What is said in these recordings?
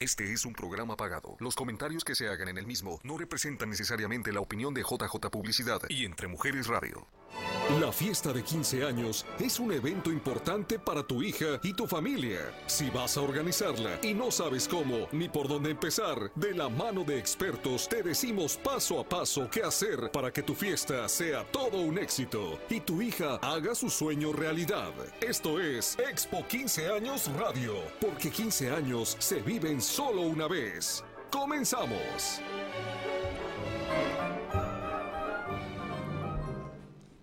Este es un programa pagado. Los comentarios que se hagan en el mismo no representan necesariamente la opinión de JJ Publicidad y Entre Mujeres Radio. La fiesta de 15 años es un evento importante para tu hija y tu familia. Si vas a organizarla y no sabes cómo ni por dónde empezar, de la mano de expertos te decimos paso a paso qué hacer para que tu fiesta sea todo un éxito y tu hija haga su sueño realidad. Esto es Expo 15 años Radio, porque 15 años se viven solo una vez. Comenzamos.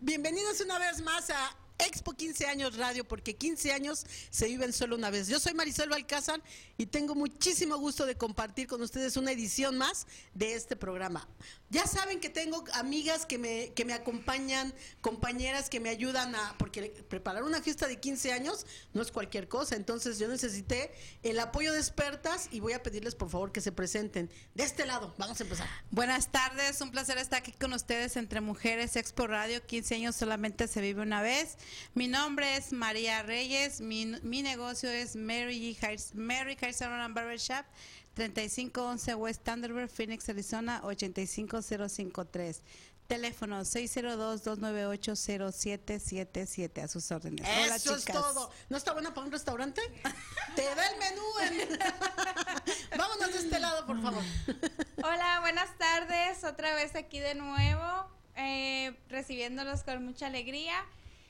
Bienvenidos una vez más a Expo 15 años radio, porque 15 años se viven solo una vez. Yo soy Marisol Balcázar y tengo muchísimo gusto de compartir con ustedes una edición más de este programa. Ya saben que tengo amigas que me, que me acompañan, compañeras que me ayudan a, porque preparar una fiesta de 15 años no es cualquier cosa, entonces yo necesité el apoyo de expertas y voy a pedirles por favor que se presenten. De este lado, vamos a empezar. Buenas tardes, un placer estar aquí con ustedes entre Mujeres Expo Radio, 15 años solamente se vive una vez. Mi nombre es María Reyes, mi, mi negocio es Mary, Mary Hair Salon and Barbershop. 3511 West Thunderbird, Phoenix, Arizona 85053. Teléfono 602-298-0777 a sus órdenes. Eso es todo. ¿No está buena para un restaurante? Te da el menú. Vámonos de este lado, por favor. Hola, buenas tardes. Otra vez aquí de nuevo, eh, recibiéndolos con mucha alegría.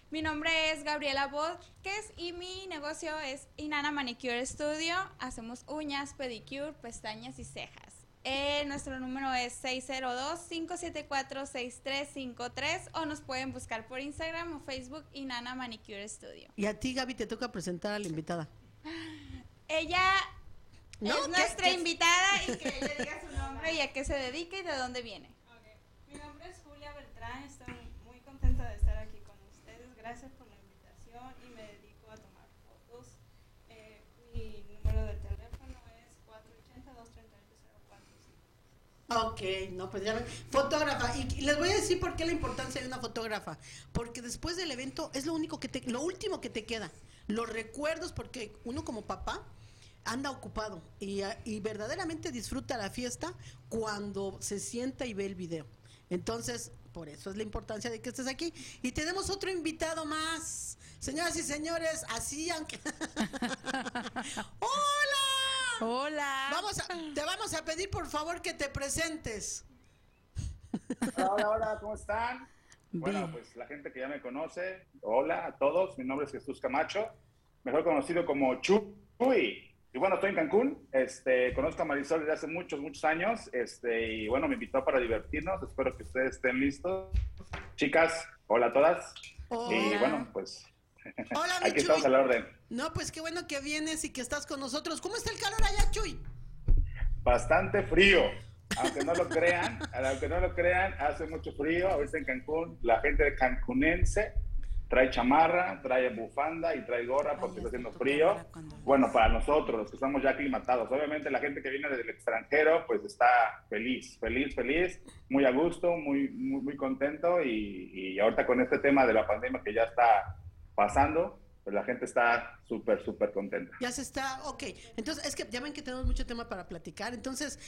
Mi nombre es Gabriela Bosques y mi negocio es Inana Manicure Studio. Hacemos uñas, pedicure, pestañas y cejas. Eh, nuestro número es 602-574-6353 o nos pueden buscar por Instagram o Facebook Inana Manicure Studio. Y a ti, Gaby, te toca presentar a la invitada. Ella es nuestra invitada y que ella diga su nombre y a qué se dedica y de dónde viene. Mi nombre es Julia Beltrán, estoy muy contenta de estar aquí gracias por la invitación y me dedico a tomar fotos. Eh, mi número de teléfono es 480-238-04. Ok, no, pues ya fotógrafa. Y les voy a decir por qué la importancia de una fotógrafa. Porque después del evento es lo único que te, lo último que te queda. Los recuerdos, porque uno como papá anda ocupado y, y verdaderamente disfruta la fiesta cuando se sienta y ve el video. Entonces, por eso es la importancia de que estés aquí. Y tenemos otro invitado más. Señoras y señores, así aunque... ¡Hola! Hola. Vamos a, te vamos a pedir por favor que te presentes. Hola, hola, ¿cómo están? Bueno, pues la gente que ya me conoce, hola a todos, mi nombre es Jesús Camacho, mejor conocido como Chuy. Y bueno, estoy en Cancún, este, conozco a Marisol desde hace muchos, muchos años, este, y bueno, me invitó para divertirnos, espero que ustedes estén listos. Chicas, hola a todas. Y bueno, pues hola, aquí estamos a la orden. No, pues qué bueno que vienes y que estás con nosotros. ¿Cómo está el calor allá, Chuy? Bastante frío, aunque no lo crean, aunque no lo crean, hace mucho frío, ahorita en Cancún, la gente cancunense trae chamarra, trae bufanda y trae gorra porque está haciendo frío. Bueno, para nosotros, los que estamos ya aclimatados. Obviamente la gente que viene desde el extranjero, pues está feliz, feliz, feliz, muy a gusto, muy, muy, muy contento y, y ahorita con este tema de la pandemia que ya está pasando, pues la gente está súper, súper contenta. Ya se está, ok. Entonces, es que ya ven que tenemos mucho tema para platicar. Entonces,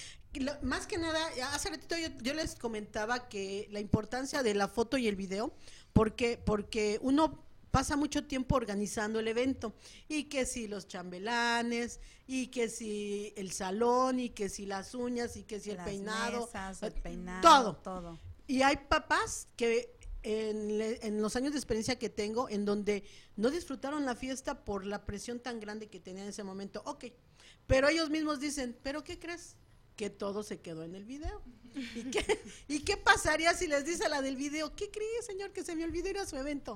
más que nada, hace ratito yo, les comentaba que la importancia de la foto y el video, porque, porque uno pasa mucho tiempo organizando el evento y que si los chambelanes y que si el salón y que si las uñas y que si el peinado, el eh, peinado todo todo y hay papás que en, los años de experiencia que tengo, en donde no disfrutaron la fiesta por la presión tan grande que tenían en ese momento. Ok, pero ellos mismos dicen, ¿pero qué crees? Que todo se quedó en el video. ¿Y qué, ¿Y qué pasaría si les dice la del video? ¿Qué cree, señor, que se me olvidó ir a su evento?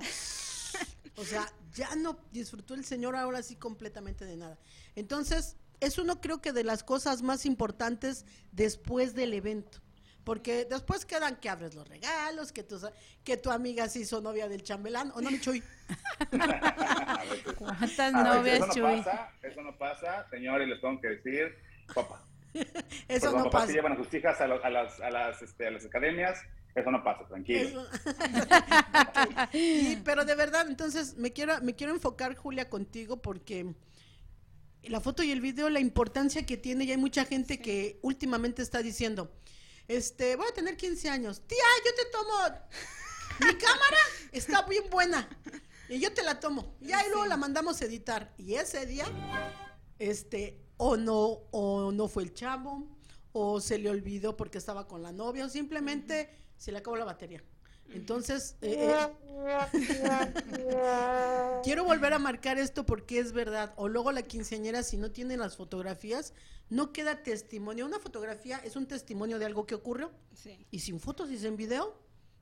O sea, ya no disfrutó el señor ahora sí completamente de nada. Entonces, es uno creo que de las cosas más importantes después del evento porque después quedan que abres los regalos, que tu, que tu amiga se hizo novia del chambelán, ¿o no, mi Chuy? ¿Cuántas novias, eso no Pasa, eso no pasa, señores, les tengo que decir, papá. eso no pasa. llevan a sus hijas a, a, las, a, las, este, a las academias, eso no pasa, tranquilo. pero de verdad, entonces me quiero, me quiero enfocar, Julia, contigo porque la foto y el video, la importancia que tiene, y hay mucha gente que últimamente está diciendo, este, voy a tener 15 años, tía, yo te tomo, mi cámara está bien buena, y yo te la tomo, y ahí luego la mandamos a editar, y ese día, este, o no, o no fue el chavo, o se le olvidó porque estaba con la novia, o simplemente se le acabó la batería. Entonces, eh, eh, quiero volver a marcar esto porque es verdad. O luego la quinceañera, si no tiene las fotografías, no queda testimonio. Una fotografía es un testimonio de algo que ocurrió. Sí. Y sin fotos y sin video,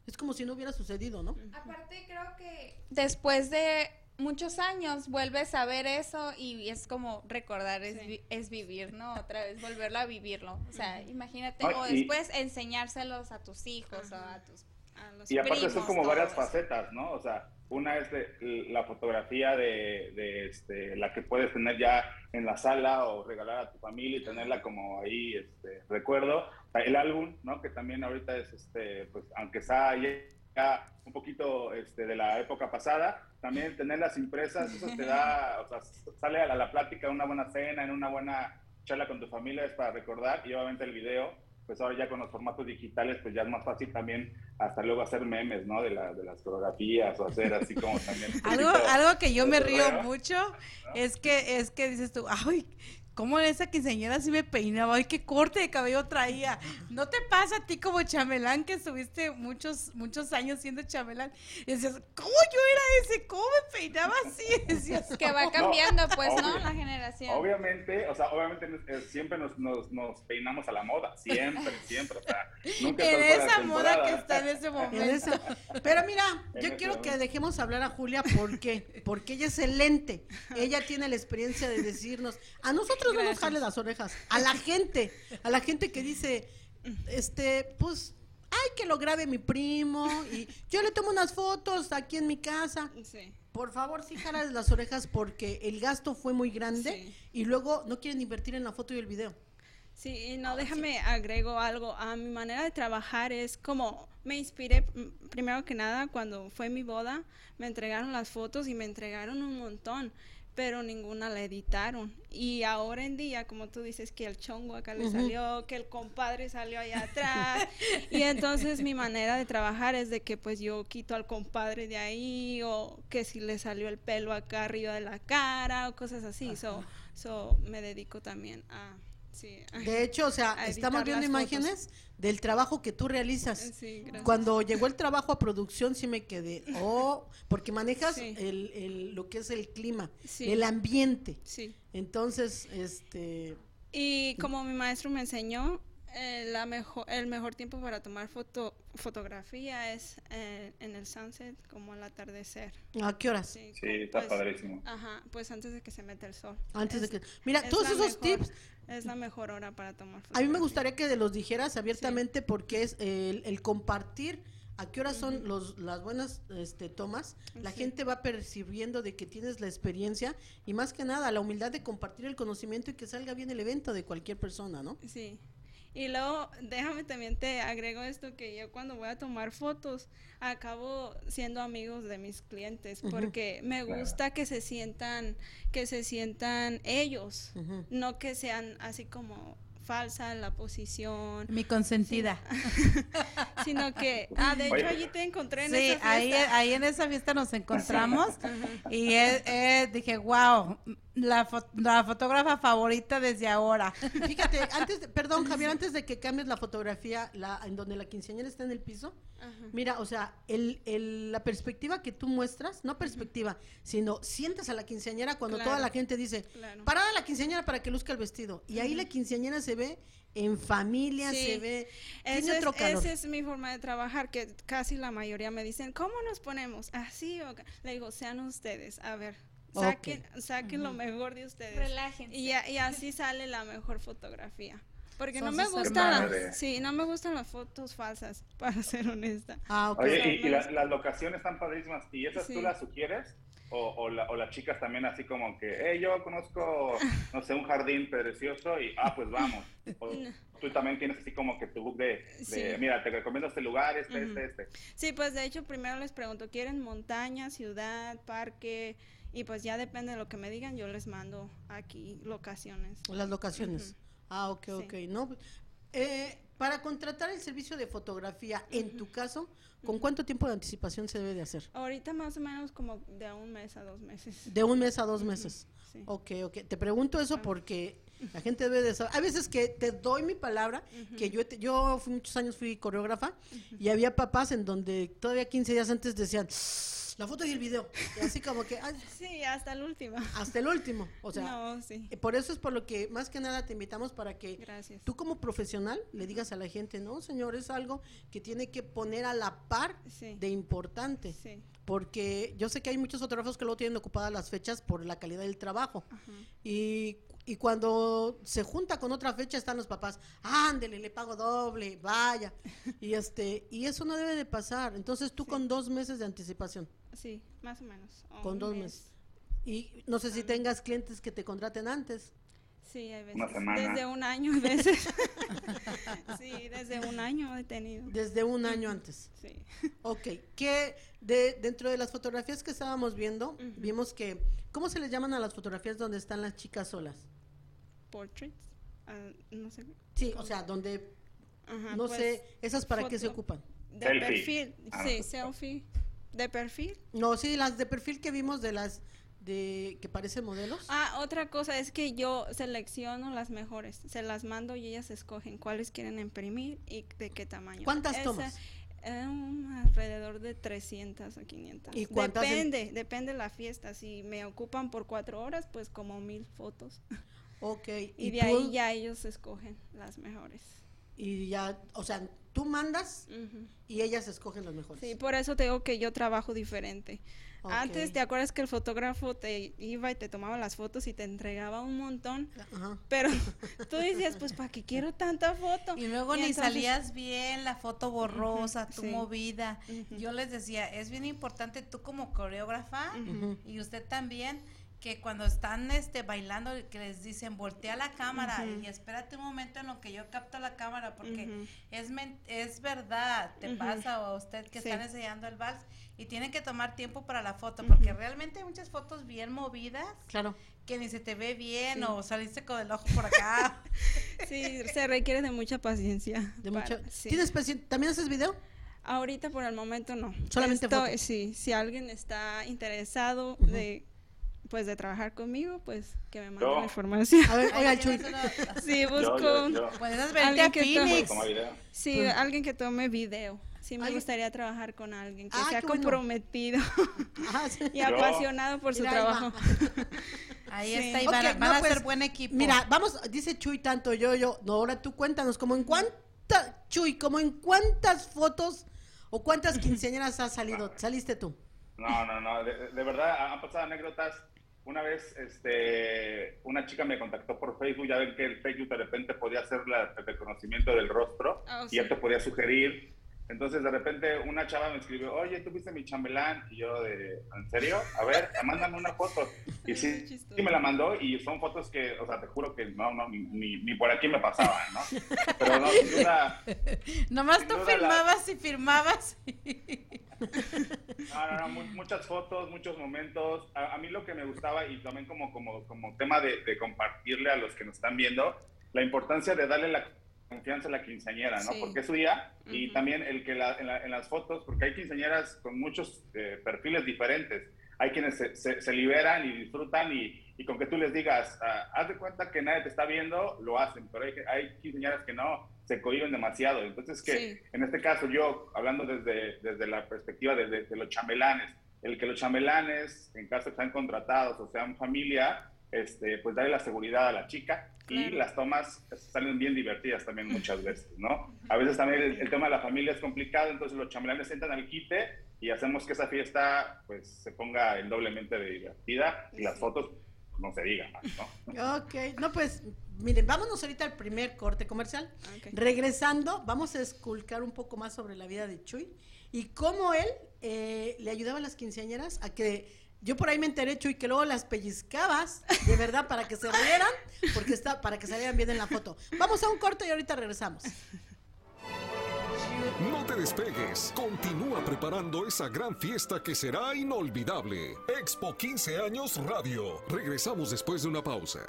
es como si no hubiera sucedido, ¿no? Aparte creo que después de muchos años vuelves a ver eso y es como recordar, es, Sí. vi- es vivir, ¿no? Otra vez volverlo a vivirlo. O sea, imagínate, Ay, o y- después enseñárselos a tus hijos o a tus... A los Y aparte son como varias facetas, ¿no? O sea, una es de, la fotografía de, de, este, la que puedes tener ya en la sala o regalar a tu familia y tenerla como ahí, este, recuerdo. El álbum, ¿no? Que también ahorita es, este, pues, aunque está ya un poquito este, de la época pasada, también tenerlas impresas, eso te da, o sea, sale a la, a la plática una buena cena, en una buena charla con tu familia, es para recordar, y obviamente el video, pues ahora ya con los formatos digitales, pues ya es más fácil también hasta luego hacer memes, ¿no? De, la, de las coreografías o hacer así como también. Algo, algo que yo me río mucho es que es que dices tú, ay, ¿cómo esa quinceañera sí me peinaba? Ay, qué corte de cabello traía. ¿No te pasa a ti como chamelán que estuviste muchos muchos años siendo chamelán? Y decías, ¿cómo yo era ese? ¿Cómo me peinaba así? Decías, Que va No, cambiando, pues, ¿no? La generación. Obviamente, o sea, obviamente eh, siempre nos, nos, nos peinamos a la moda, siempre, siempre, o sea, nunca en esa moda que está en ese En momento. esa- Pero mira, En yo quiero que momento. dejemos hablar a Julia, ¿por qué? Porque ella es el lente. Ella tiene la experiencia de decirnos, a nosotros no nos Gracias. jale las orejas, a la gente, a la gente que dice, este, pues, ay, que lo grabe mi primo, y yo le tomo unas fotos aquí en mi casa. Sí. Por favor, sí jala las orejas porque el gasto fue muy grande Sí. y luego no quieren invertir en la foto y el video. Sí, y no, déjame agrego algo. A mi manera de trabajar es como me inspiré mm, primero que nada cuando fue mi boda, me entregaron las fotos y me entregaron un montón, pero ninguna la editaron. Y ahora en día, como tú dices, que el chongo acá le salió, que el compadre salió allá atrás, y entonces mi manera de trabajar es de que pues yo quito al compadre de ahí, o que si le salió el pelo acá arriba de la cara, o cosas así. So, so me dedico también a... Sí, De hecho, o sea, estamos viendo fotos. imágenes del trabajo que tú realizas. Sí. Cuando llegó el trabajo a producción sí me quedé, oh, porque manejas Sí. el, el- lo que es el clima, el ambiente. Sí. Entonces, este, Y como mi maestro me enseñó, eh, la mejor, el mejor tiempo para tomar foto, fotografía es eh, en el sunset, como al atardecer. ¿a qué horas? Sí, está pues, padrísimo. Ajá, pues antes de que se meta el sol. Antes de que... Mira, es todos esos mejor- tips, Es la mejor hora para tomar a mí me fotografía. gustaría que los dijeras abiertamente porque es el, el compartir a qué horas son los, las buenas este, tomas. La Sí. gente va percibiendo de que tienes la experiencia y más que nada la humildad de compartir el conocimiento y que salga bien el evento de cualquier persona, ¿no? Sí. Y luego, déjame también te agrego esto, que yo cuando voy a tomar fotos, acabo siendo amigos de mis clientes, porque me Claro. gusta que se sientan, que se sientan ellos, no que sean así como falsa la posición, Mi consentida. sino que, ah, de hecho Oye. allí te encontré en Sí, esa ahí, fiesta. ahí en esa fiesta nos encontramos y eh, eh, dije, wow, la, fo- la fotógrafa favorita desde ahora. Fíjate, antes, de- perdón Javier, antes de que cambies la fotografía, la, en donde la quinceañera está en el piso, Ajá. mira, o sea, el, el- la perspectiva que tú muestras, no perspectiva, sino sientes a la quinceañera cuando Claro. toda la gente dice, Claro. parada la quinceañera para que luzca el vestido. Y ahí la quinceañera se ve en familia, Sí. se ve, tiene es, otro calor. esa es mi forma de trabajar, que casi la mayoría me dicen, ¿cómo nos ponemos? Así o ca-?" Le digo, sean ustedes, a ver, saquen, saquen lo mejor de ustedes. Relájense. Y, ya- y así sale la mejor fotografía. Porque no me gustan las, sí, no me gustan las fotos falsas, para ser honesta. Ah, ok. Oye, y, y las, las locaciones están padrísimas. ¿Y esas Sí. tú las sugieres? O, o, la- o las chicas también así como que, hey, yo conozco, no sé, un jardín precioso y, ah, pues vamos. O tú también tienes así como que tu book de, de, Sí. mira, te recomiendo este lugar, este, este, este. Sí, pues de hecho primero les pregunto, ¿quieren montaña, ciudad, parque? Y pues ya depende de lo que me digan, yo les mando aquí locaciones. Las locaciones. Ah, ok, Sí. ok. No, eh, para contratar el servicio de fotografía, en tu caso, ¿con cuánto tiempo de anticipación se debe de hacer? Ahorita más o menos como de un mes a dos meses. De un mes a dos meses. Sí. Ok, ok. Te pregunto eso porque la gente debe de saber. Hay veces que te doy mi palabra, que yo, te- yo fui muchos años fui coreógrafa y había papás en donde todavía 15 días antes decían la foto y el video. Y así como que ay, Sí, hasta el último. hasta el último. O sea, no, sí. eh, por eso es por lo que más que nada te invitamos para que Gracias. tú como profesional le digas a la gente, no, señor, es algo que tiene que poner a la par Sí. de importante. Sí. Porque yo sé que hay muchos fotógrafos que luego tienen ocupadas las fechas por la calidad del trabajo. Ajá. Y, y cuando se junta con otra fecha están los papás, ándele, le pago doble, vaya. Y este, y eso no debe de pasar. Entonces tú Sí. con dos meses de anticipación. Sí, más o menos. o Con dos mes. meses. Y no sé si tengas clientes que te contraten antes. Sí, hay veces. Una semana. Desde un año, a veces. sí, desde un año he tenido. Desde un año antes. Sí. Ok, que de, dentro de las fotografías que estábamos viendo, vimos que, ¿cómo se les llaman a las fotografías donde están las chicas solas? Portraits. ah, no sé. Sí, o sea, donde, Ajá, no pues, sé, ¿esas para qué se ocupan? De Selfie. perfil. Ah, sí, pues, selfie. De perfil. No, sí, las de perfil que vimos de las de que parecen modelos. Ah, otra cosa es que yo selecciono las mejores, se las mando y ellas escogen cuáles quieren imprimir y de qué tamaño. ¿Cuántas Esa, tomas? un alrededor de 300 a 500. ¿Y cuántas en- Depende, depende de la fiesta. Si me ocupan por cuatro horas, pues como mil fotos. Ok, Y, de tú- ahí ya ellos escogen las mejores. y ya, o sea, tú mandas Ujú. y ellas escogen las mejores. Sí, por eso te digo que yo trabajo diferente. Antes, ¿te acuerdas que el fotógrafo te iba y te tomaba las fotos y te entregaba un montón? Pero tú decías, pues, ¿para qué quiero tanta foto? Y luego ni entonces- salías bien, la foto borrosa, tú sí. movida. Yo les decía, es bien importante tú como coreógrafa y usted también que cuando están este bailando que les dicen voltea la cámara y espérate un momento en lo que yo capto la cámara porque Ujú. es men- es verdad, te Ujú. pasa a usted que Sí. están enseñando el vals y tienen que tomar tiempo para la foto porque realmente hay muchas fotos bien movidas Claro. que ni se te ve bien Sí. o saliste con el ojo por acá. Sí, se requiere de mucha paciencia. De para- mucha... sí. ¿Tienes paci- ¿También haces video? Ahorita por el momento no. Solamente foto. Sí, si alguien está interesado de pues de trabajar conmigo, pues que me mande Yo. la información. A ver, oiga, Chuy. Sí, Yo, busco yo, yo. Puedes verte Alguien que tome- Phoenix. Toma video. sí, Pues- alguien que tome video. Sí me Alguien- gustaría trabajar con alguien que Ah, sea bueno. comprometido sí. y apasionado por su Mira, trabajo. Ahí Sí. está, y van, a- Ok, van no, a pues, ser buen equipo. Mira, vamos, dice Chuy tanto yo, yo. No, ahora tú cuéntanos, como en cuántas, Chuy, como en cuántas fotos o cuántas quinceañeras has salido, saliste tú. No, no, no, de, de verdad han pasado anécdotas. Una vez, este, una chica me contactó por Facebook, ya ven que el Facebook de repente podía hacer la- el reconocimiento del rostro Ah, y ya te podía sugerir. Entonces de repente una chava me escribió, oye, tú viste mi chambelán y yo de, ¿en serio? A ver, mándame una foto. Y sí, sí me la mandó y son fotos que, o sea, te juro que no, no, ni, ni, por aquí me pasaban, ¿no? Pero no, sin duda, Nomás sin tú duda la- firmabas y firmabas. No, no, no, mu- muchas fotos, muchos momentos. A, a mí lo que me gustaba y también como, como, como tema de, de compartirle a los que nos están viendo, la importancia de darle la confianza a la quinceañera, ¿no? Sí. Porque es su día y también el que la- en, la- en las fotos, porque hay quinceañeras con muchos eh, perfiles diferentes. Hay quienes se, se- se liberan y disfrutan y, y con que tú les digas, ah, haz de cuenta que nadie te está viendo, lo hacen, pero hay, hay quinceañeras que no, se cohiben demasiado. Entonces, que Sí. en este caso yo, hablando desde, desde la perspectiva de, de- de los chambelanes, el que los chambelanes, en caso que sean contratados o sean familia, este, pues darle la seguridad a la chica y Claro. las tomas salen bien divertidas también muchas veces, ¿no? A veces también el, el tema de la familia es complicado, entonces los chambelanes entran al quite y hacemos que esa fiesta pues se ponga el doblemente divertida y las fotos no se digan más, ¿no? Ok, no pues, miren, vámonos ahorita al primer corte comercial. Ok. Regresando, vamos a esculcar un poco más sobre la vida de Chuy y cómo él eh, le ayudaba a las quinceañeras a que yo por ahí me enteré, Chuy, que luego las pellizcabas, de verdad, para que se rieran, porque está, para que salieran bien en la foto. Vamos a un corte y ahorita regresamos. No te despegues, continúa preparando esa gran fiesta que será inolvidable. Expo 15 años Radio. Regresamos después de una pausa.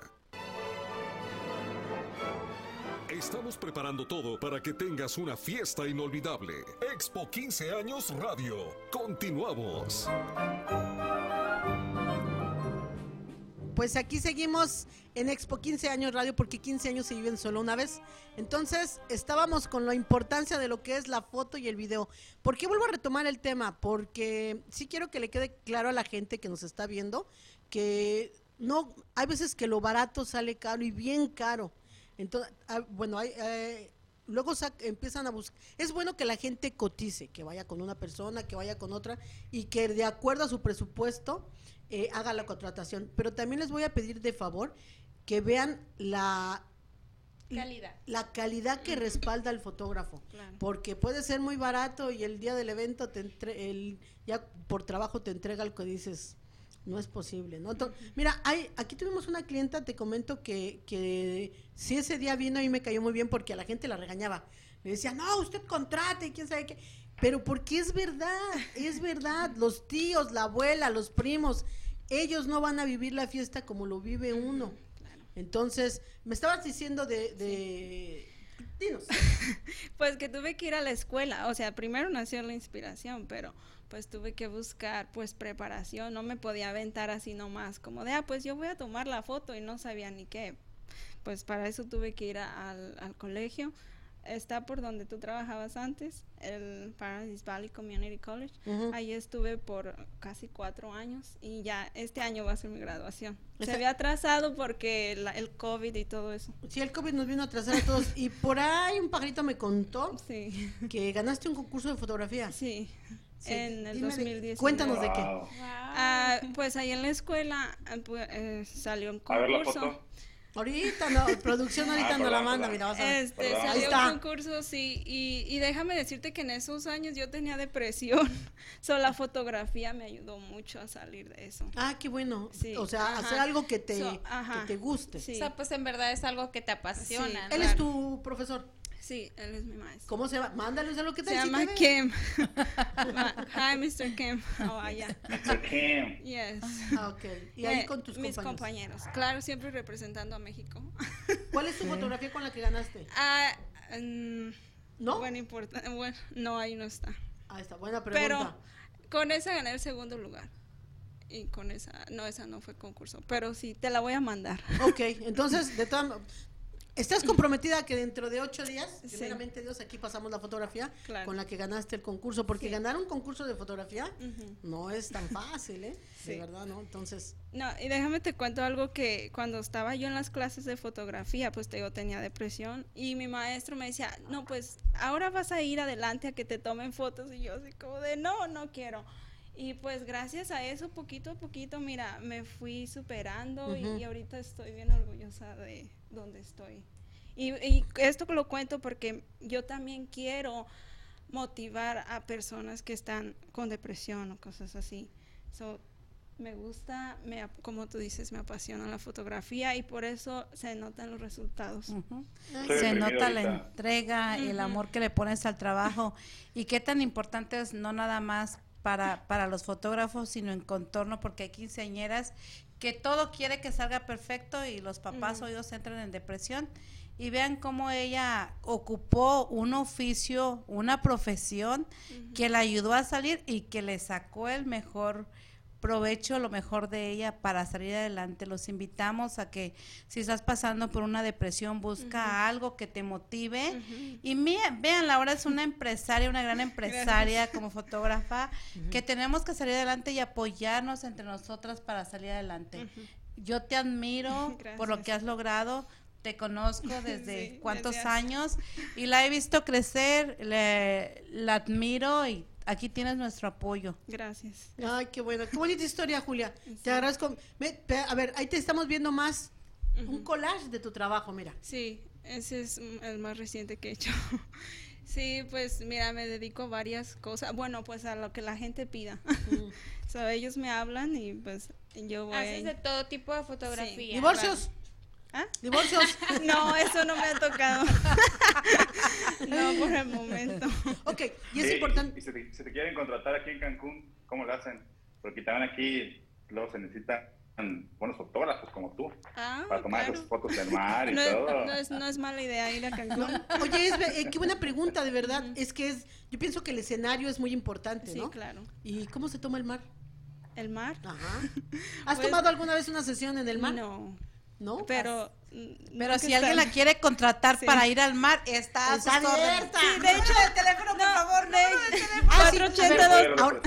Estamos preparando todo para que tengas una fiesta inolvidable. Expo 15 años Radio. Continuamos. Pues aquí seguimos en Expo 15 años radio porque 15 años se viven solo una vez. Entonces estábamos con la importancia de lo que es la foto y el video. ¿Por qué vuelvo a retomar el tema? Porque sí quiero que le quede claro a la gente que nos está viendo que no, hay veces que lo barato sale caro y bien caro. Entonces, ah, bueno, hay, eh, luego empiezan a buscar. Es bueno que la gente cotice, que vaya con una persona, que vaya con otra y que de acuerdo a su presupuesto eh, haga la contratación. Pero también les voy a pedir de favor que vean la Calidad. la calidad que respalda al fotógrafo. Claro. Porque puede ser muy barato y el día del evento te entre, el, ya por trabajo te entrega algo que dices, no es posible, ¿no? Mira, hay, aquí tuvimos una clienta, te comento que, que si ese día vino y me cayó muy bien porque a la gente la regañaba. Le decía, no, usted contrate, y quién sabe qué. Pero porque es verdad, es verdad. Los tíos, la abuela, los primos, ellos no van a vivir la fiesta como lo vive uno. Entonces, me estabas diciendo de... de... Dinos. Pues que tuve que ir a la escuela, o sea, primero nació la inspiración, pero pues tuve que buscar pues preparación, no me podía aventar así nomás, como de, ah, pues yo voy a tomar la foto y no sabía ni qué. Pues para eso tuve que ir a- al, al colegio. Está por donde tú trabajabas antes, el Paradise Valley Community College. Ujú. Ahí estuve por casi cuatro años y ya este año va a ser mi graduación. Se había atrasado porque la- el COVID y todo eso. Sí, el COVID nos vino a atrasar a todos. Y por ahí un pajarito me contó Sí, que ganaste un concurso de fotografía. sí. Sí, En el dime de- 2019. Cuéntanos de qué. Wow. Ah, pues ahí en la escuela ah, pu- eh, salió un A ver la concurso. foto. Ahorita no, producción ahorita Ah, no la manda, mira, vas a ver. Este, Perdón. Ahí salió está. un concurso, sí, y, y déjame decirte que en esos años yo tenía depresión, so la fotografía me ayudó mucho a salir de eso. Ah, qué bueno. Sí, O sea, ajá. hacer algo que te, So, que te guste. Sí. O sea, pues en verdad es algo que te apasiona. Sí. ¿no? Él es tu profesor. Sí, él es mi maestro. ¿Cómo se llama? Mándales a lo que te Se si llama te. Kim. Hi, Mr. Kim. How are ya? Mr. Kim. Yes. Ah, ok. Y ahí Eh, con tus mis compañeros. compañeros. Claro, siempre representando a México. ¿Cuál es tu fotografía con la que ganaste? Ah, ¿No? Bueno, importa. Bueno, no, ahí no está. Ah, está buena pregunta. Pero con esa gané el segundo lugar. Y con esa, no, esa no fue concurso. Pero sí, te la voy a mandar. Ok, entonces, de todas ¿Estás comprometida a que dentro de ocho días, Sí. primeramente Dios, aquí pasamos la fotografía Claro. con la que ganaste el concurso? Porque Sí. ganar un concurso de fotografía no es tan fácil, ¿eh? De verdad, ¿no? Entonces, No, y déjame te cuento algo que cuando estaba yo en las clases de fotografía, pues te digo, tenía depresión y mi maestro me decía, no, pues ahora vas a ir adelante a que te tomen fotos y yo así como de, no, no quiero. Y pues gracias a eso, poquito a poquito, mira, me fui superando y- ahorita estoy bien orgullosa de donde estoy. Y, y esto lo cuento porque yo también quiero motivar a personas que están con depresión o cosas así. So, me gusta, me, como tú dices, me apasiona la fotografía y por eso se notan los resultados. Se nota la entrega, el amor que le pones al trabajo y qué tan importante es no nada más para, para los fotógrafos, sino en contorno, porque hay quinceañeras que todo quiere que salga perfecto y los papás o ellos entran en depresión. Y vean cómo ella ocupó un oficio, una profesión que la ayudó a salir y que le sacó el mejor provecho, lo mejor de ella para salir adelante. Los invitamos a que si estás pasando por una depresión, busca algo que te motive. Y mira, vean, Laura es una empresaria, una gran empresaria como fotógrafa, que tenemos que salir adelante y apoyarnos entre nosotras para salir adelante. Yo te admiro por lo que has logrado. Te conozco desde Sí, cuántos años y la he visto crecer, le, la admiro y aquí tienes nuestro apoyo. Gracias. ay, qué bueno. Qué bonita historia, Julia. Sí. Te agradezco. A ver, ahí te estamos viendo más un collage de tu trabajo, mira. Sí, ese es el más reciente que he hecho. Sí, pues mira, me dedico a varias cosas. Bueno, pues a lo que la gente pida. Mm. So, ellos me hablan y pues yo voy. Haces de todo tipo de fotografía. ¿Divorcios? ¿Ah? ¿Divorcios? No, eso no me ha tocado. no, por el momento. Ok, y es Sí, importante. Y si te, si te quieren contratar aquí en Cancún, ¿cómo lo hacen? Porque también aquí luego se necesitan buenos fotógrafos como tú Ah, para tomar claro. esas fotos del mar y No es, todo. no, es, no es mala idea ir a Cancún. Oye, es, eh, qué buena pregunta, de verdad. Es que es, yo pienso que el escenario es muy importante, Sí, ¿no? claro. ¿Y cómo se toma el mar? ¿El mar? Ajá. ¿Has Pues- tomado alguna vez una sesión en el mar? No. ¿No? Pero. Pero si alguien la quiere contratar Sí. para ir al mar, está, abierta. Sí, de hecho, el teléfono, por favor, no. Ah, sí, 482. a ver, Soy el ahora,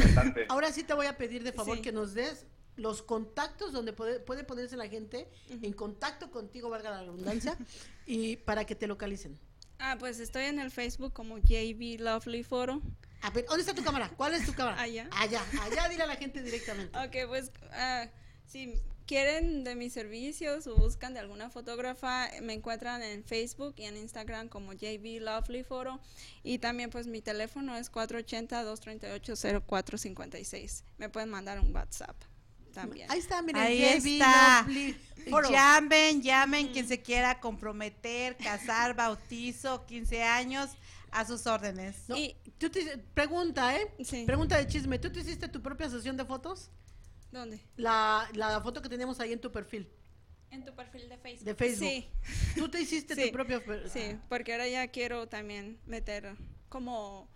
ahora sí te voy a pedir de favor Sí. que nos des los contactos donde puede, puede ponerse la gente en contacto contigo, valga la redundancia, y para que te localicen. Ah, pues estoy en el Facebook como JB Lovely Photo. A ver, ¿dónde está tu cámara? ¿Cuál es tu cámara? Allá. Allá, allá, dile a la gente directamente. Ok, pues ah, si quieren de mis servicios o buscan de alguna fotógrafa, me encuentran en Facebook y en Instagram como JB Lovely Photo. Y también pues mi teléfono es 480-238-0456. Me pueden mandar un WhatsApp también. Ahí está, miren, Ahí JB está. Lovely Photo. Llamen, llamen quien se quiera comprometer, casar, bautizo, 15 años, a sus órdenes. No, Y- tú te- pregunta, ¿eh? Sí. Pregunta de chisme. ¿Tú te hiciste tu propia sesión de fotos? ¿Dónde? La, la foto que teníamos ahí en tu perfil En tu perfil de Facebook. de Facebook. Sí, Tú te hiciste Sí, tu propia per- sí, porque ahora ya quiero también meter como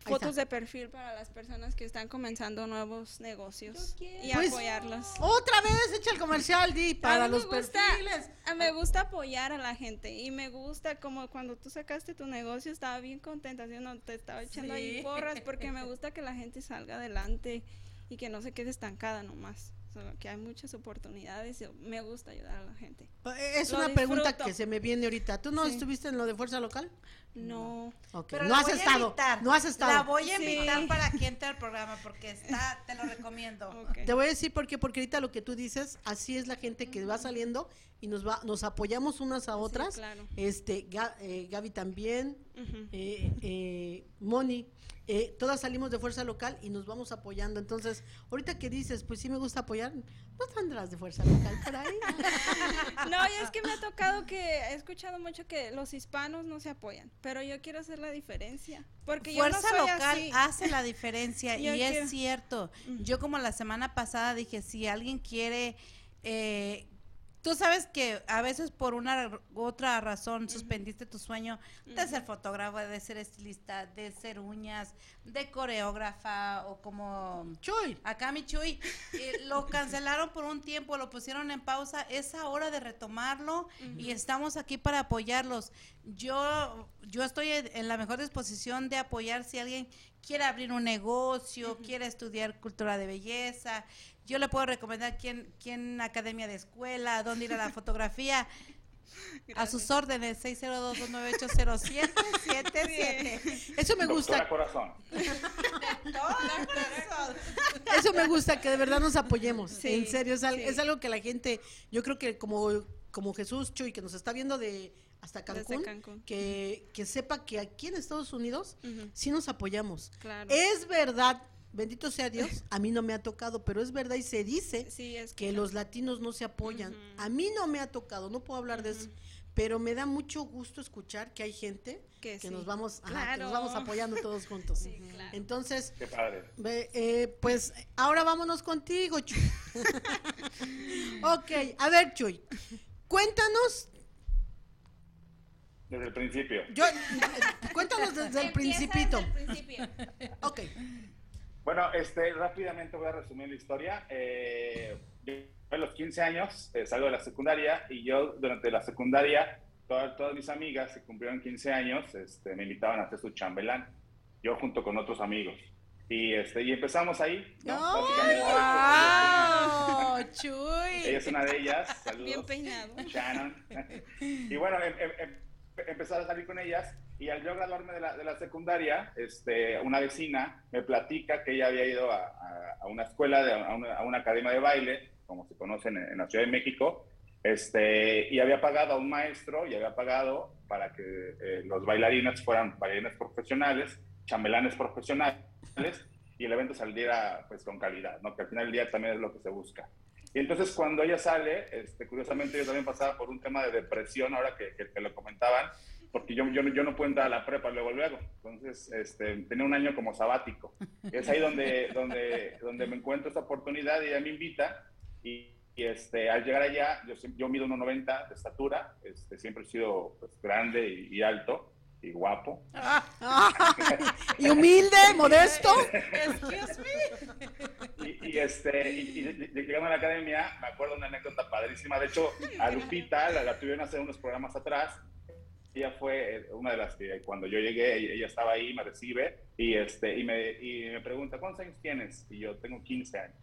fotos de perfil para las personas que están comenzando nuevos negocios y Pues, apoyarlos. Otra vez echa el comercial, Di, para A mí los me gusta, perfiles. a- me gusta apoyar a la gente y me gusta como cuando tú sacaste tu negocio estaba bien contenta, ¿sí o no? te estaba echando Sí. ahí porras porque me gusta que la gente salga adelante y que no se quede estancada nomás. O sea, que hay muchas oportunidades y me gusta ayudar a la gente. Es Lo una pregunta disfruto. que se me viene ahorita. ¿Tú no Sí. estuviste en lo de fuerza local? No. Ok, Pero no has voy a estado. invitar. No has estado. La voy a Sí. invitar para que entre al programa porque está, te lo recomiendo. ok. Te voy a decir por qué, porque ahorita lo que tú dices, así es la gente que va saliendo y nos va, nos apoyamos unas a otras. claro. Este, eh, Gaby también, Ujú. eh, eh, Moni, eh, todas salimos de fuerza local y nos vamos apoyando. Entonces, ahorita que dices, pues sí me gusta apoyar, no tendrás de fuerza local por ahí. No, y es que me ha tocado que he escuchado mucho que los hispanos no se apoyan, pero yo quiero hacer la diferencia. Porque Fuerza yo no soy local así. hace la diferencia y es cierto. Yo como la semana pasada dije, si alguien quiere, eh, tú sabes que a veces por una u otra razón suspendiste tu sueño de ser fotógrafo, de ser estilista, de ser uñas, de coreógrafa o como Chuy, Acá mi Chuy, eh, lo cancelaron por un tiempo, lo pusieron en pausa. Es hora de retomarlo y estamos aquí para apoyarlos. Yo, yo estoy en la mejor disposición de apoyar si alguien quiere abrir un negocio, quiere estudiar cultura de belleza. Yo le puedo recomendar quién, quién academia de escuela, dónde ir a la fotografía. A sus órdenes, 602-298-0777. eso me gusta. Doctora Corazón. Eso me gusta, que de verdad nos apoyemos. Sí, en serio, es, al- sí. es algo que la gente, yo creo que como, como Jesús Chuy, que nos está viendo de hasta Cancún, Cancún. Que, que sepa que aquí en Estados Unidos Ujú. sí nos apoyamos. Claro. Es verdad, bendito sea Dios, a mí no me ha tocado, pero es verdad y se dice Sí, es que los latinos no se apoyan. A mí no me ha tocado, no puedo hablar de eso, pero me da mucho gusto escuchar que hay gente que, Que sí. nos vamos, ajá, que Claro. nos vamos apoyando todos juntos. Sí, claro. Entonces, Qué padre. Ve, eh, pues ahora vámonos contigo, Chuy. ok, a ver, Chuy, cuéntanos, Desde el principio. yo, cuéntanos desde el principito. desde el principio. Ok, Bueno, este, rápidamente voy a resumir la historia. Eh, yo a los 15 años eh, salgo de la secundaria y yo durante la secundaria, todas, todas mis amigas que cumplieron 15 años este, me invitaban a hacer su chambelán, yo junto con otros amigos. Y, este, y empezamos ahí. ¿no? ¡Ay, Básicamente, ¡Wow! Chuy. Ella es una de ellas. Saludos. Bien peinado. Shannon. y bueno, em- em- em- empecé a salir con ellas y al yo graduarme de la, de la secundaria, este, una vecina me platica que ella había ido a, a- a una escuela, de, a, una, a una academia de baile, como se conoce en, en la Ciudad de México, este, y había pagado a un maestro y había pagado para que eh, los bailarines fueran bailarines profesionales, chambelanes profesionales, y el evento saliera pues con calidad, ¿no? que al final del día también es lo que se busca. Y entonces cuando ella sale, este, curiosamente yo también pasaba por un tema de depresión, ahora que, que, que lo comentaban, porque yo, yo, yo no puedo entrar a la prepa luego, luego. Entonces, este, tenía un año como sabático. Es ahí donde, donde, donde me encuentro esta oportunidad y ella me invita. Y, y, este, al llegar allá, yo, yo mido 1,90 de estatura, este, siempre he sido pues, grande y, y alto y guapo. y humilde, modesto. y, y, este, y, llegando a la academia, me acuerdo una anécdota padrísima. De hecho, a Lupita la, la tuvieron hacer unos programas atrás. Ella fue eh, una de las que cuando yo llegué, ella estaba ahí, me recibe y, este, y, me, y me pregunta, ¿cuántos años tienes? Y yo tengo 15 años.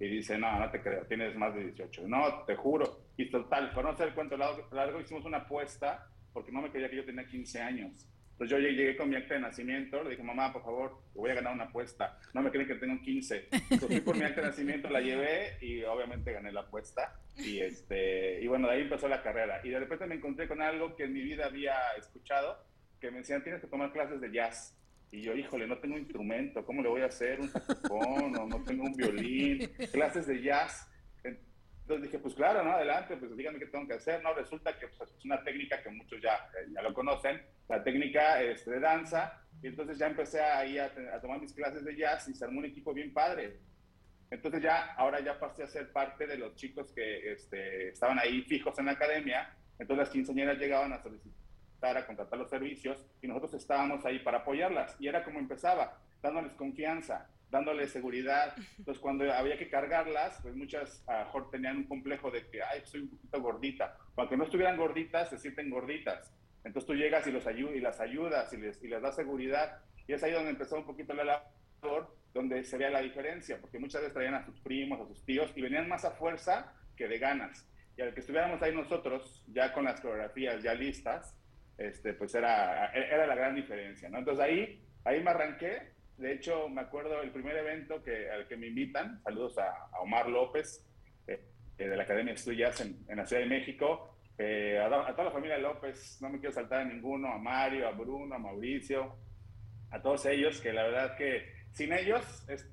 Y dice, no, no te creo, tienes más de 18. No, te juro. Y total, para no hacer el cuento largo, largo hicimos una apuesta porque no me creía que yo tenía 15 años. Entonces yo llegué con mi acta de nacimiento, le dije, mamá, por favor, voy a ganar una apuesta. No me creen que tengo 15. Entonces fui por mi acta de nacimiento, la llevé y obviamente gané la apuesta. Y, este, y bueno, de ahí empezó la carrera. Y de repente me encontré con algo que en mi vida había escuchado, que me decían, tienes que tomar clases de jazz. Y yo, híjole, no tengo instrumento, ¿cómo le voy a hacer? ¿Un saxofón? o no tengo un violín? Clases de jazz. Entonces dije, pues claro, ¿no? Adelante, pues díganme qué tengo que hacer. No, resulta que pues, es una técnica que muchos ya, eh, ya lo conocen, la técnica este, de danza. Y entonces ya empecé ahí a, a, tomar mis clases de jazz y se armó un equipo bien padre. Entonces ya, ahora ya pasé a ser parte de los chicos que este, estaban ahí fijos en la academia. Entonces las quinceañeras llegaban a solicitar, a contratar los servicios y nosotros estábamos ahí para apoyarlas. Y era como empezaba, dándoles confianza, dándole seguridad. Entonces, cuando había que cargarlas, pues muchas a mejor tenían un complejo de que, ay, soy un poquito gordita. Aunque no estuvieran gorditas, se sienten gorditas. Entonces tú llegas y, los ayud y las ayudas y les, y les das seguridad. Y es ahí donde empezó un poquito la labor, donde se veía la diferencia, porque muchas veces traían a sus primos, a sus tíos, y venían más a fuerza que de ganas. Y al que estuviéramos ahí nosotros, ya con las coreografías ya listas, este, pues era, era la gran diferencia, ¿no? Entonces ahí, ahí me arranqué de hecho, me acuerdo el primer evento que, al que me invitan, saludos a, Omar López, eh, de la Academia de Estudios en, la Ciudad de México, eh, a, toda la familia López, no me quiero saltar a ninguno, a Mario, a Bruno, a Mauricio, a todos ellos, que la verdad que sin ellos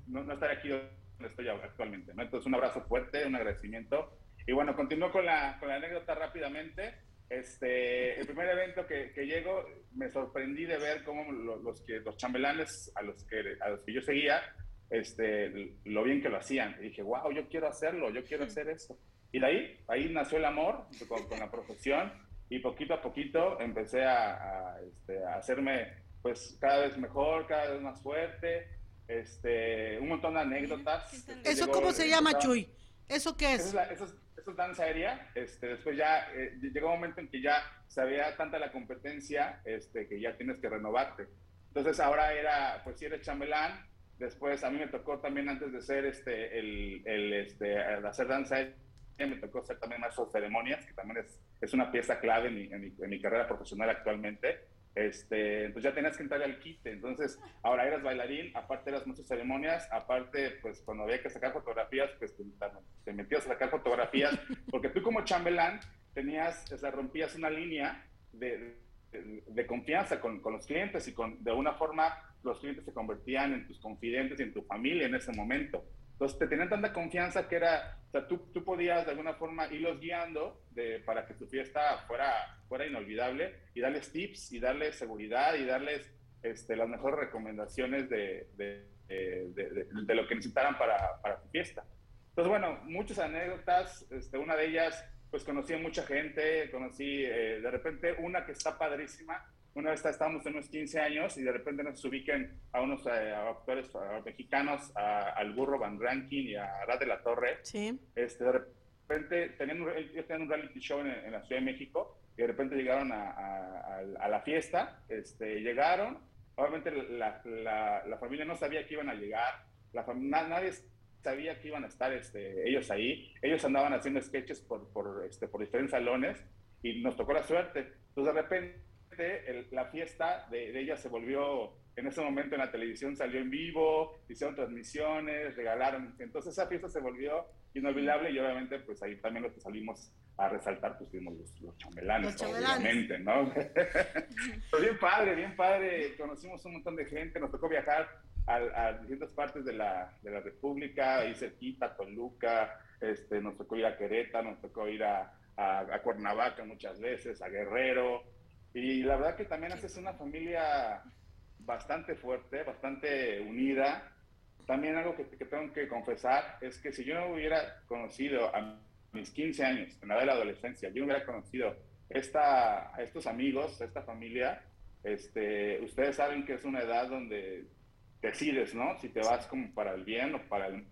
no, no estaría aquí donde estoy actualmente. ¿no? Entonces, un abrazo fuerte, un agradecimiento. Y bueno, continúo con la anécdota rápidamente. Este, el primer evento que, que llego, me sorprendí de ver cómo los, los, que, los chambelanes a los, que, a los que yo seguía, este, lo bien que lo hacían. Y dije, wow, yo quiero hacerlo, yo quiero hacer eso. Y de ahí, ahí nació el amor con, con la profesión y poquito a poquito empecé a, a, este, a, hacerme pues cada vez mejor, cada vez más fuerte, este, un montón de anécdotas. ¿Eso cómo se llama, Chuy? ¿Eso qué es? Eso es, la, eso es eso es danza aérea. Este, después ya eh, llegó un momento en que ya sabía tanta la competencia este, que ya tienes que renovarte. Entonces ahora era, pues si eres chambelán, después a mí me tocó también antes de ser este, el, el este, hacer danza aérea, me tocó hacer también maestro de ceremonias, que también es, es una pieza clave en mi, en mi, en mi carrera profesional actualmente. Este, entonces ya tenías que entrar al quite. Entonces, ahora eras bailarín, aparte eras muchas ceremonias, aparte, pues cuando había que sacar fotografías, pues te, te metías a sacar fotografías, porque tú como chambelán tenías, o sea, rompías una línea de, de, de confianza con, con, los clientes y con, de alguna forma los clientes se convertían en tus confidentes y en tu familia en ese momento. Entonces te tenían tanta confianza que era, o sea, tú, tú podías de alguna forma irlos guiando de, para que tu fiesta fuera, fuera inolvidable y darles tips y darles seguridad y darles este, las mejores recomendaciones de, de, de, lo que necesitaran para, para, tu fiesta. Entonces, bueno, muchas anécdotas, este, una de ellas, pues conocí a mucha gente, conocí eh, de repente una que está padrísima, una vez estábamos en unos 15 años y de repente nos ubiquen a unos eh, actores a mexicanos, a, al Burro Van Rankin y a Rad de la Torre. Sí. Este, de repente tenían un, ellos tenían un reality show en, en, la Ciudad de México y de repente llegaron a, a, a la fiesta, este, llegaron, obviamente la, la, la, familia no sabía que iban a llegar, la na, nadie sabía que iban a estar este, ellos ahí, ellos andaban haciendo sketches por, por, este, por diferentes salones y nos tocó la suerte. Entonces de repente el, la fiesta de, de, ella se volvió, en ese momento en la televisión salió en vivo, hicieron transmisiones, regalaron, entonces esa fiesta se volvió inolvidable y obviamente pues ahí también lo que salimos a resaltar pues fuimos los, los chambelanes, los obviamente, ¿no? pues bien padre, bien padre, conocimos un montón de gente, nos tocó viajar a, a distintas partes de la, de la República, ahí cerquita, Toluca, este, nos tocó ir a Querétaro, nos tocó ir a, a, a Cuernavaca muchas veces, a Guerrero, Y la verdad que también haces una familia bastante fuerte, bastante unida. También algo que, que tengo que confesar es que si yo no hubiera conocido a mis 15 años, en la de la adolescencia, yo no hubiera conocido esta, a estos amigos, a esta familia, este, ustedes saben que es una edad donde decides, ¿no? Si te vas como para el bien o para el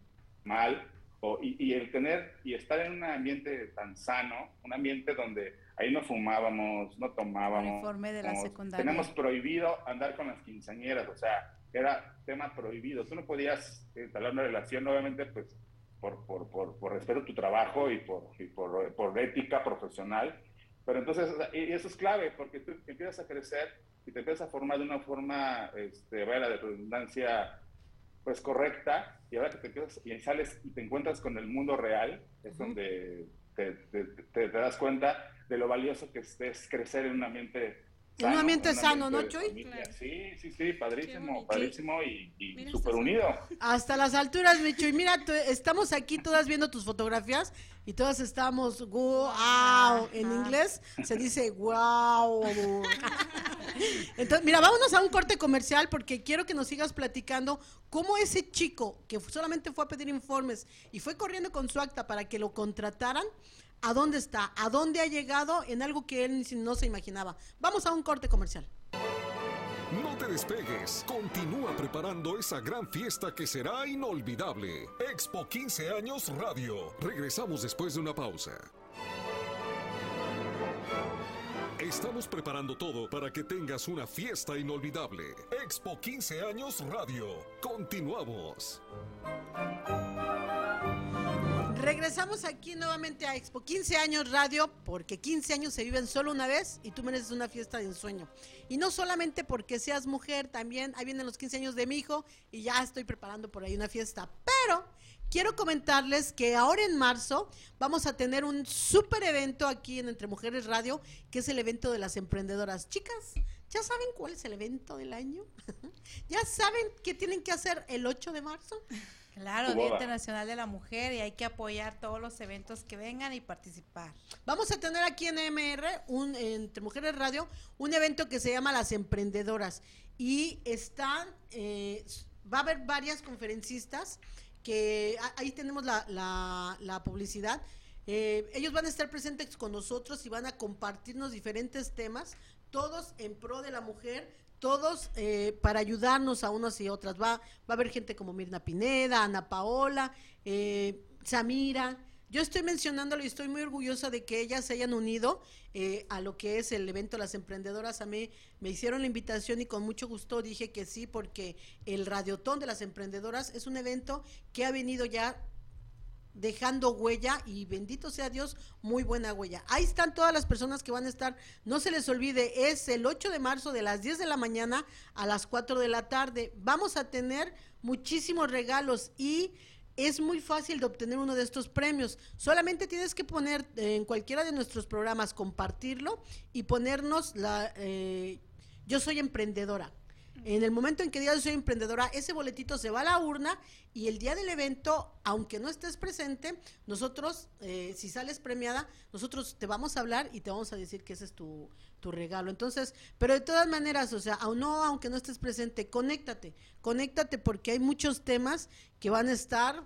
mal, o, y, el tener y estar en un ambiente tan sano, un ambiente donde ahí no fumábamos, no tomábamos. Informe de la secundaria. Tenemos prohibido andar con las quinceañeras, o sea, era tema prohibido. Tú no podías instalar una relación, obviamente, pues por, por, por, por respeto a tu trabajo y por, y por, por ética profesional. Pero entonces, y eso es clave, porque tú empiezas a crecer y te empiezas a formar de una forma, este, vaya de redundancia, pues correcta, y ahora que te empiezas y sales y te encuentras con el mundo real, es donde te, te, te, das cuenta de lo valioso que es crecer en un ambiente un ambiente sano, ¿no, Chuy? Sí, sí, sí, padrísimo, padrísimo y, y súper unido. Hasta las alturas, mi Chuy. Mira, estamos aquí todas viendo tus fotografías y todas estamos wow. En inglés se dice wow. Entonces, mira, vámonos a un corte comercial porque quiero que nos sigas platicando cómo ese chico que solamente fue a pedir informes y fue corriendo con su acta para que lo contrataran, a dónde está, a dónde ha llegado en algo que él no se imaginaba. Vamos a un corte comercial. No te despegues, continúa preparando esa gran fiesta que será inolvidable. Expo 15 años Radio. Regresamos después de una pausa. Estamos preparando todo para que tengas una fiesta inolvidable. Expo 15 años Radio. Continuamos. Regresamos aquí nuevamente a Expo 15 años radio, porque 15 años se viven solo una vez y tú mereces una fiesta de ensueño. Y no solamente porque seas mujer, también ahí vienen los 15 años de mi hijo y ya estoy preparando por ahí una fiesta. Pero quiero comentarles que ahora en marzo vamos a tener un súper evento aquí en Entre Mujeres Radio, que es el evento de las emprendedoras. Chicas, ¿ya saben cuál es el evento del año? ¿Ya saben qué tienen que hacer el 8 de marzo? Claro, Día Internacional de la Mujer y hay que apoyar todos los eventos que vengan y participar. Vamos a tener aquí en MR, un, entre Mujeres Radio, un evento que se llama Las Emprendedoras y están, eh, va a haber varias conferencistas que ahí tenemos la, la, publicidad. Eh, ellos van a estar presentes con nosotros y van a compartirnos diferentes temas, todos en pro de la mujer, todos eh, para ayudarnos a unas y otras. Va, va a haber gente como Mirna Pineda, Ana Paola, eh, Samira. Yo estoy mencionándolo y estoy muy orgullosa de que ellas se hayan unido eh, a lo que es el evento Las Emprendedoras. A mí me hicieron la invitación y con mucho gusto dije que sí, porque el Radiotón de las Emprendedoras es un evento que ha venido ya dejando huella y bendito sea Dios, muy buena huella. Ahí están todas las personas que van a estar, no se les olvide, es el 8 de marzo de las 10 de la mañana a las 4 de la tarde. Vamos a tener muchísimos regalos y es muy fácil de obtener uno de estos premios. Solamente tienes que poner en cualquiera de nuestros programas, compartirlo y ponernos la... Eh, yo soy emprendedora en el momento en que digas soy emprendedora, ese boletito se va a la urna y el día del evento, aunque no estés presente, nosotros, eh, si sales premiada, nosotros te vamos a hablar y te vamos a decir que ese es tu, tu regalo. Entonces, pero de todas maneras, o sea, aún no, aunque no estés presente, conéctate, conéctate porque hay muchos temas que van a estar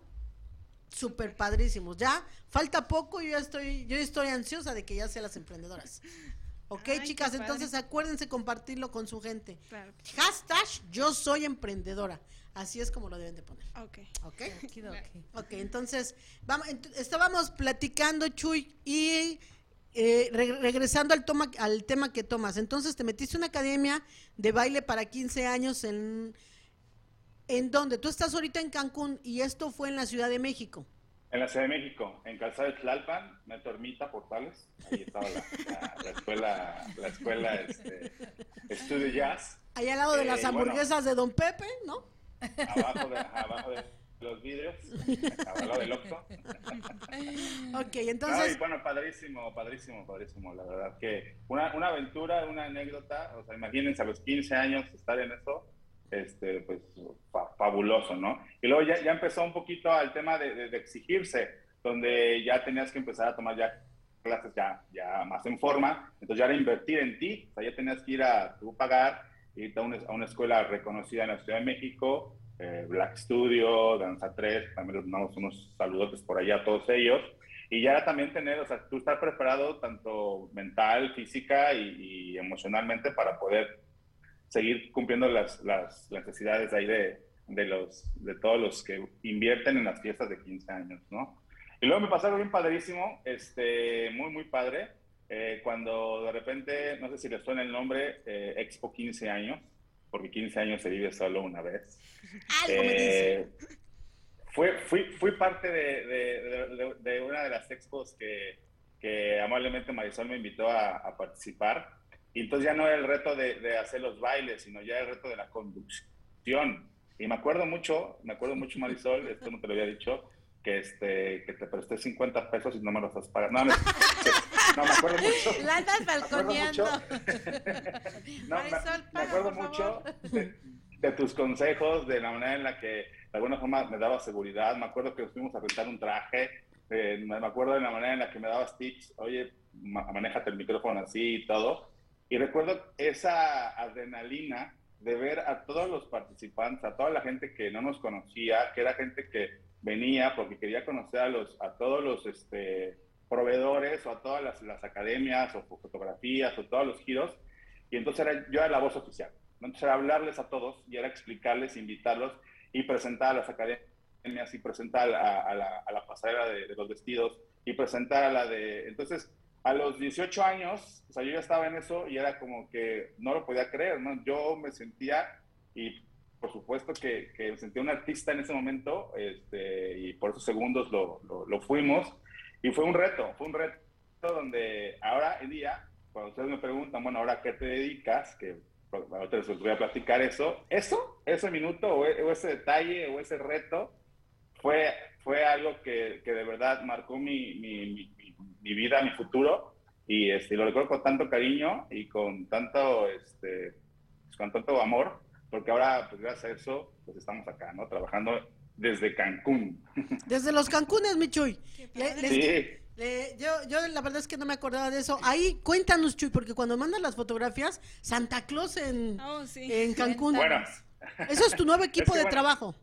súper padrísimos. Ya falta poco, yo ya estoy, yo estoy ansiosa de que ya sean las emprendedoras. Ok, chicas, entonces acuérdense compartirlo con su gente. Hashtag yo soy emprendedora. Así es como lo deben de poner. Ok. Ok. ok, entonces, vamos, estábamos platicando, Chuy, y eh, regresando al, toma, al tema que tomas. Entonces, te metiste una academia de baile para 15 años en... ¿En dónde? Tú estás ahorita en Cancún y esto fue en la Ciudad de México. En la Ciudad de México, en Calzada de Tlalpan, Metro Ermita, Portales. Ahí estaba la, escuela, la escuela este, Estudio Jazz. Ahí al lado de las eh, hamburguesas de Don Pepe, ¿no? Abajo de, abajo de los vidrios, al lado del Oxxo. ok, entonces... No, bueno, padrísimo, padrísimo, padrísimo. La verdad que una, una aventura, una anécdota. O sea, imagínense a los 15 años estar en eso este, pues fabuloso, ¿no? Y luego ya, ya, empezó un poquito al tema de, de, exigirse, donde ya tenías que empezar a tomar ya clases ya, ya más en forma, entonces ya era invertir en ti, o sea, ya tenías que ir a tú pagar, irte a una, a una escuela reconocida en la Ciudad de México, eh, Black Studio, Danza 3, también les mandamos unos saludos por allá a todos ellos, y ya también tener, o sea, tú estar preparado tanto mental, física y, y emocionalmente para poder seguir cumpliendo las, las, las necesidades ahí de, de, los, de todos los que invierten en las fiestas de 15 años, ¿no? Y luego me pasó algo bien padrísimo, este, muy, muy padre, eh, cuando de repente, no sé si les suena el nombre, eh, Expo 15 años, porque 15 años se vive solo una vez. Algo. Eh, fue, fui, fui parte de, de, de, de una de las expos que, que amablemente Marisol me invitó a, a, participar. Y entonces ya no era el reto de, de, hacer los bailes, sino ya el reto de la conducción. Y me acuerdo mucho, me acuerdo mucho Marisol, esto no te lo había dicho, que, este, que te presté 50 pesos y no me los has pagado. No, no, no me acuerdo mucho. La andas balconeando. no, Marisol, me, me acuerdo mucho de, de, tus consejos, de la manera en la que de alguna forma me daba seguridad. Me acuerdo que fuimos a rentar un traje. Eh, me acuerdo de la manera en la que me dabas tips. Oye, manéjate el micrófono así y todo. Y recuerdo esa adrenalina de ver a todos los participantes, a toda la gente que no nos conocía, que era gente que venía porque quería conocer a, los, a todos los este, proveedores o a todas las, academias o fotografías o todos los giros. Y entonces era, yo era la voz oficial. Entonces era hablarles a todos y era explicarles, invitarlos y presentar a las academias y presentar a, la, pasarela de, los vestidos y presentar a la de... Entonces, a los 18 años, o sea, yo ya estaba en eso y era como que no lo podía creer, ¿no? Yo me sentía, y por supuesto que, que me sentía un artista en ese momento, este, y por esos segundos lo, lo, lo, fuimos, y fue un reto, fue un reto donde ahora en día, cuando ustedes me preguntan, bueno, ahora qué te dedicas, que ahorita les voy a platicar eso, eso, ese minuto o, o ese detalle o ese reto, fue, fue algo que, que de verdad marcó mi, mi, mi mi vida, mi futuro, y este, lo recuerdo con tanto cariño y con tanto, este, pues, con tanto amor, porque ahora, pues gracias a eso, pues estamos acá, ¿no? Trabajando desde Cancún. Desde los Cancunes, mi Chuy. Le, les, sí. Le, yo, yo la verdad es que no me acordaba de eso. Ahí, cuéntanos, Chuy, porque cuando mandan las fotografías, Santa Claus en, oh, sí. en Cancún. Bueno. Eso es tu nuevo equipo es que, de bueno, trabajo.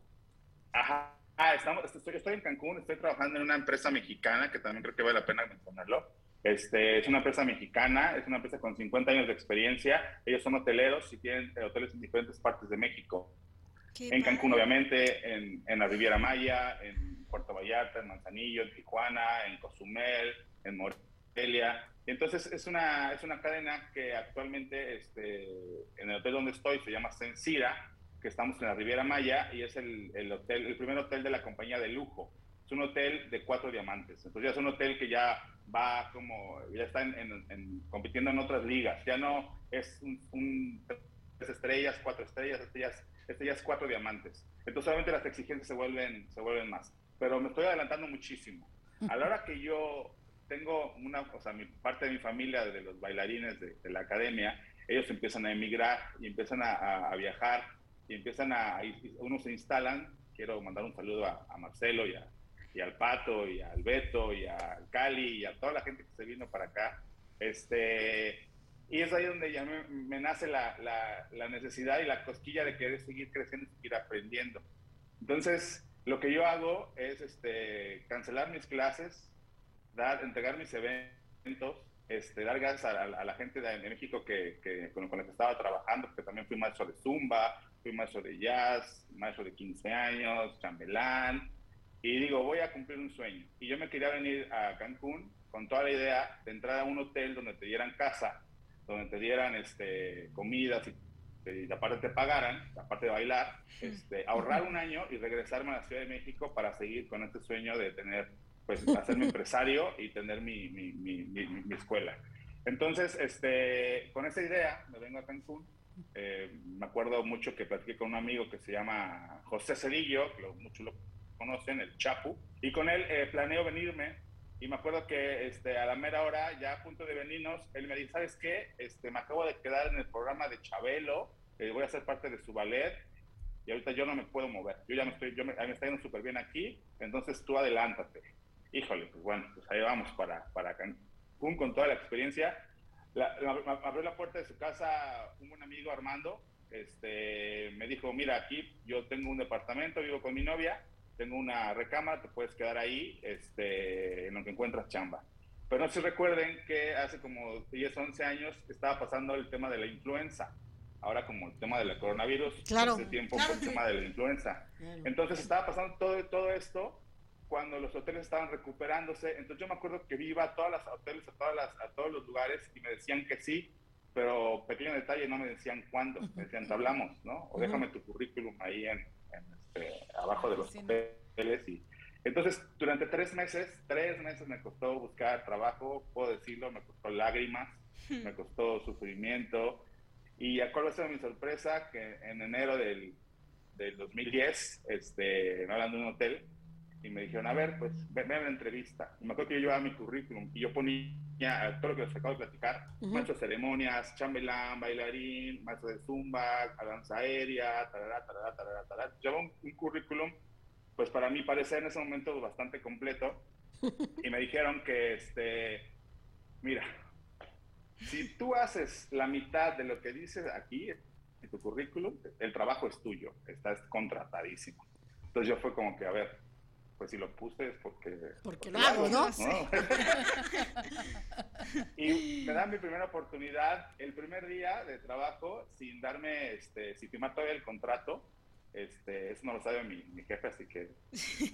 Ajá. Ah, estamos, estoy, estoy, en Cancún, estoy trabajando en una empresa mexicana que también creo que vale la pena mencionarlo. Este, es una empresa mexicana, es una empresa con 50 años de experiencia. Ellos son hoteleros y tienen hoteles en diferentes partes de México. Qué en Cancún, padre. obviamente, en, en, la Riviera Maya, en Puerto Vallarta, en Manzanillo, en Tijuana, en Cozumel, en Morelia. Entonces, es una, es una cadena que actualmente este, en el hotel donde estoy se llama Sencira que estamos en la Riviera Maya y es el, el, hotel, el primer hotel de la compañía de lujo. Es un hotel de cuatro diamantes. Entonces ya es un hotel que ya va como, ya está en, en, en, compitiendo en otras ligas. Ya no es un, un tres estrellas, cuatro estrellas, estrellas, estrellas cuatro diamantes. Entonces obviamente las exigencias se vuelven, se vuelven más. Pero me estoy adelantando muchísimo. A la hora que yo tengo una, o sea, mi parte de mi familia, de los bailarines de, de la academia, ellos empiezan a emigrar y empiezan a, a, a viajar y empiezan a unos se instalan, quiero mandar un saludo a, a Marcelo y, a, y, al Pato y al Beto y al Cali y a toda la gente que se vino para acá. Este, y es ahí donde ya me, me nace la, la, la, necesidad y la cosquilla de querer seguir creciendo y seguir aprendiendo. Entonces, lo que yo hago es este, cancelar mis clases, dar, entregar mis eventos, este, dar gracias a, a, a, la gente de, de México que, que, con, con la que estaba trabajando, porque también fui maestro de Zumba, fui maestro de jazz, maestro de 15 años, chambelán, y digo, voy a cumplir un sueño. Y yo me quería venir a Cancún con toda la idea de entrar a un hotel donde te dieran casa, donde te dieran este, comidas y, y aparte te pagaran, aparte de bailar, este, ahorrar un año y regresarme a la Ciudad de México para seguir con este sueño de tener, pues, hacerme empresario y tener mi, mi, mi, mi, escuela. Entonces, este, con esa idea me vengo a Cancún eh, me acuerdo mucho que platiqué con un amigo que se llama José Cedillo, que lo, muchos lo conocen, el Chapu, y con él eh, planeo venirme. Y me acuerdo que este, a la mera hora, ya a punto de venirnos, él me dice, ¿sabes qué? Este, me acabo de quedar en el programa de Chabelo, eh, voy a ser parte de su ballet, y ahorita yo no me puedo mover. Yo ya me estoy, yo me, me está yendo súper bien aquí, entonces tú adelántate. Híjole, pues bueno, pues ahí vamos para, para Cancún. Con toda la experiencia. La, abrió la puerta de su casa un buen amigo Armando, este, me dijo, mira, aquí yo tengo un departamento, vivo con mi novia, tengo una recámara, te puedes quedar ahí este, en lo que encuentras chamba. Pero no se recuerden que hace como 10, 11 años estaba pasando el tema de la influenza. Ahora como el tema del coronavirus, claro, hace tiempo fue el tema de la influenza. Entonces estaba pasando todo, todo esto cuando los hoteles estaban recuperándose. Entonces yo me acuerdo que iba a todas las hoteles, a, todas las, a todos los lugares y me decían que sí, pero pequeño detalle, no me decían cuándo, me decían, te hablamos, ¿no? O déjame tu currículum ahí en, este, abajo de los hoteles. Y, entonces, durante tres meses, tres meses me costó buscar trabajo, puedo decirlo, me costó lágrimas, me costó sufrimiento. Y acuerdo ser mi sorpresa que en enero del, del 2010, este, me hablan de un hotel, y me dijeron, a ver, pues ven a la entrevista. Y me acuerdo que yo llevaba mi currículum y yo ponía todo lo que les acabo de platicar, maestro de ceremonias, chambelán, bailarín, maestro de zumba, danza aérea, tarará, tarará, tarará, tarará. Llevaba un, currículum, pues para mí parecía en ese momento bastante completo. Y me dijeron que, este, mira, si tú haces la mitad de lo que dices aquí en tu currículum, el trabajo es tuyo, estás contratadísimo. Entonces yo fue como que, a ver, pues si lo puse es porque... Porque lo hago, ¿no? y me dan mi primera oportunidad el primer día de trabajo sin darme, este, sin firmar todavía el contrato. Este, eso no lo sabe mi, mi jefe, así que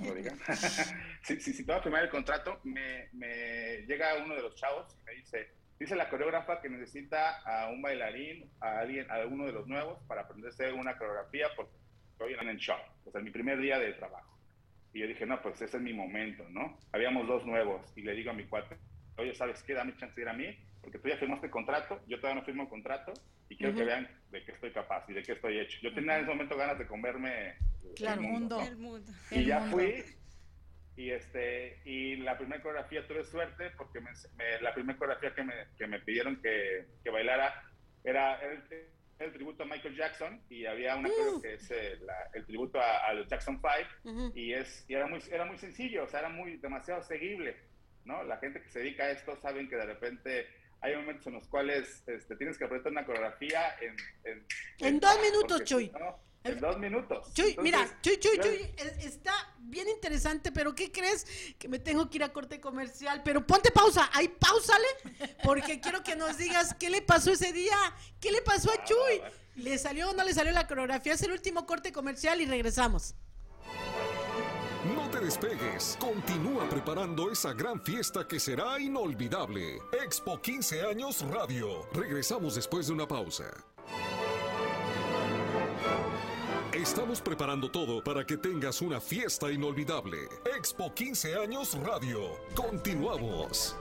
no lo digan. si, si, si firmar el contrato, me, me llega uno de los chavos y me dice, dice la coreógrafa que necesita a un bailarín, a alguien, a uno de los nuevos para aprenderse una coreografía porque hoy en show. O sea, mi primer día de trabajo. Y yo dije, no, pues ese es mi momento, ¿no? Habíamos dos nuevos y le digo a mi cuate, oye, ¿sabes qué? Dame chance de ir a mí, porque tú ya firmaste contrato, yo todavía no firmo el contrato y quiero que vean de qué estoy capaz y de qué estoy hecho. Yo tenía en ese momento ganas de comerme el mundo. Y ya fui y este y la primera coreografía tuve suerte porque me, la primera coreografía que me, que me pidieron que, que bailara era, era el tributo a Michael Jackson y había una uh. que es eh, el tributo a, los Jackson 5 y, es, y era, muy, era muy sencillo, o sea, era muy demasiado seguible, ¿no? La gente que se dedica a esto saben que de repente hay momentos en los cuales este, tienes que apretar una coreografía en... En, en dos minutos, Chuy. En dos minutos. Chuy, mira, Chuy, Chuy, Chuy, está bien interesante, pero ¿qué crees? Que me tengo que ir a corte comercial. Pero ponte pausa, ahí pausale, porque quiero que nos digas qué le pasó ese día, qué le pasó a ah, Chuy. ¿Le salió o no le salió la coreografía? Es el último corte comercial y regresamos. No te despegues, continúa preparando esa gran fiesta que será inolvidable. Expo 15 años Radio. Regresamos después de una pausa. Estamos preparando todo para que tengas una fiesta inolvidable. Expo 15 años Radio. Continuamos.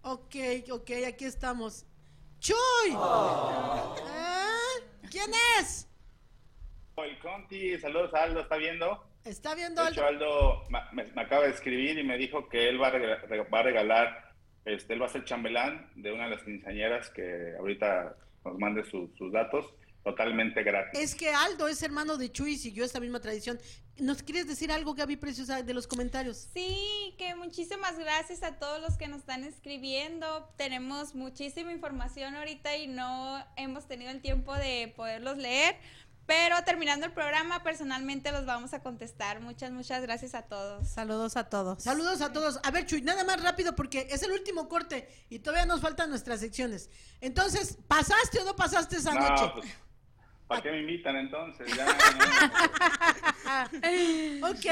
Ok, ok, aquí estamos. ¡Chuy! ¿Eh? ¿Quién es? El Conti, saludos a Aldo, ¿está viendo? ¿Está viendo de hecho, Aldo me, acaba de escribir y me dijo que él va a regalar, va a regalar este, él va a ser chambelán de una de las quinceañeras que ahorita nos mande sus datos totalmente gratis. Es que Aldo es hermano de Chuy y siguió esta misma tradición. ¿Nos quieres decir algo, Gaby Preciosa, de los comentarios? Sí, que muchísimas gracias a todos los que nos están escribiendo. Tenemos muchísima información ahorita y no hemos tenido el tiempo de poderlos leer. Pero terminando el programa, personalmente los vamos a contestar. Muchas, muchas gracias a todos. Saludos a todos. Saludos a todos. A ver, Chuy, nada más rápido porque es el último corte y todavía nos faltan nuestras secciones. Entonces, ¿pasaste o no pasaste esa noche? Pues, ¿Para qué me invitan entonces? ok,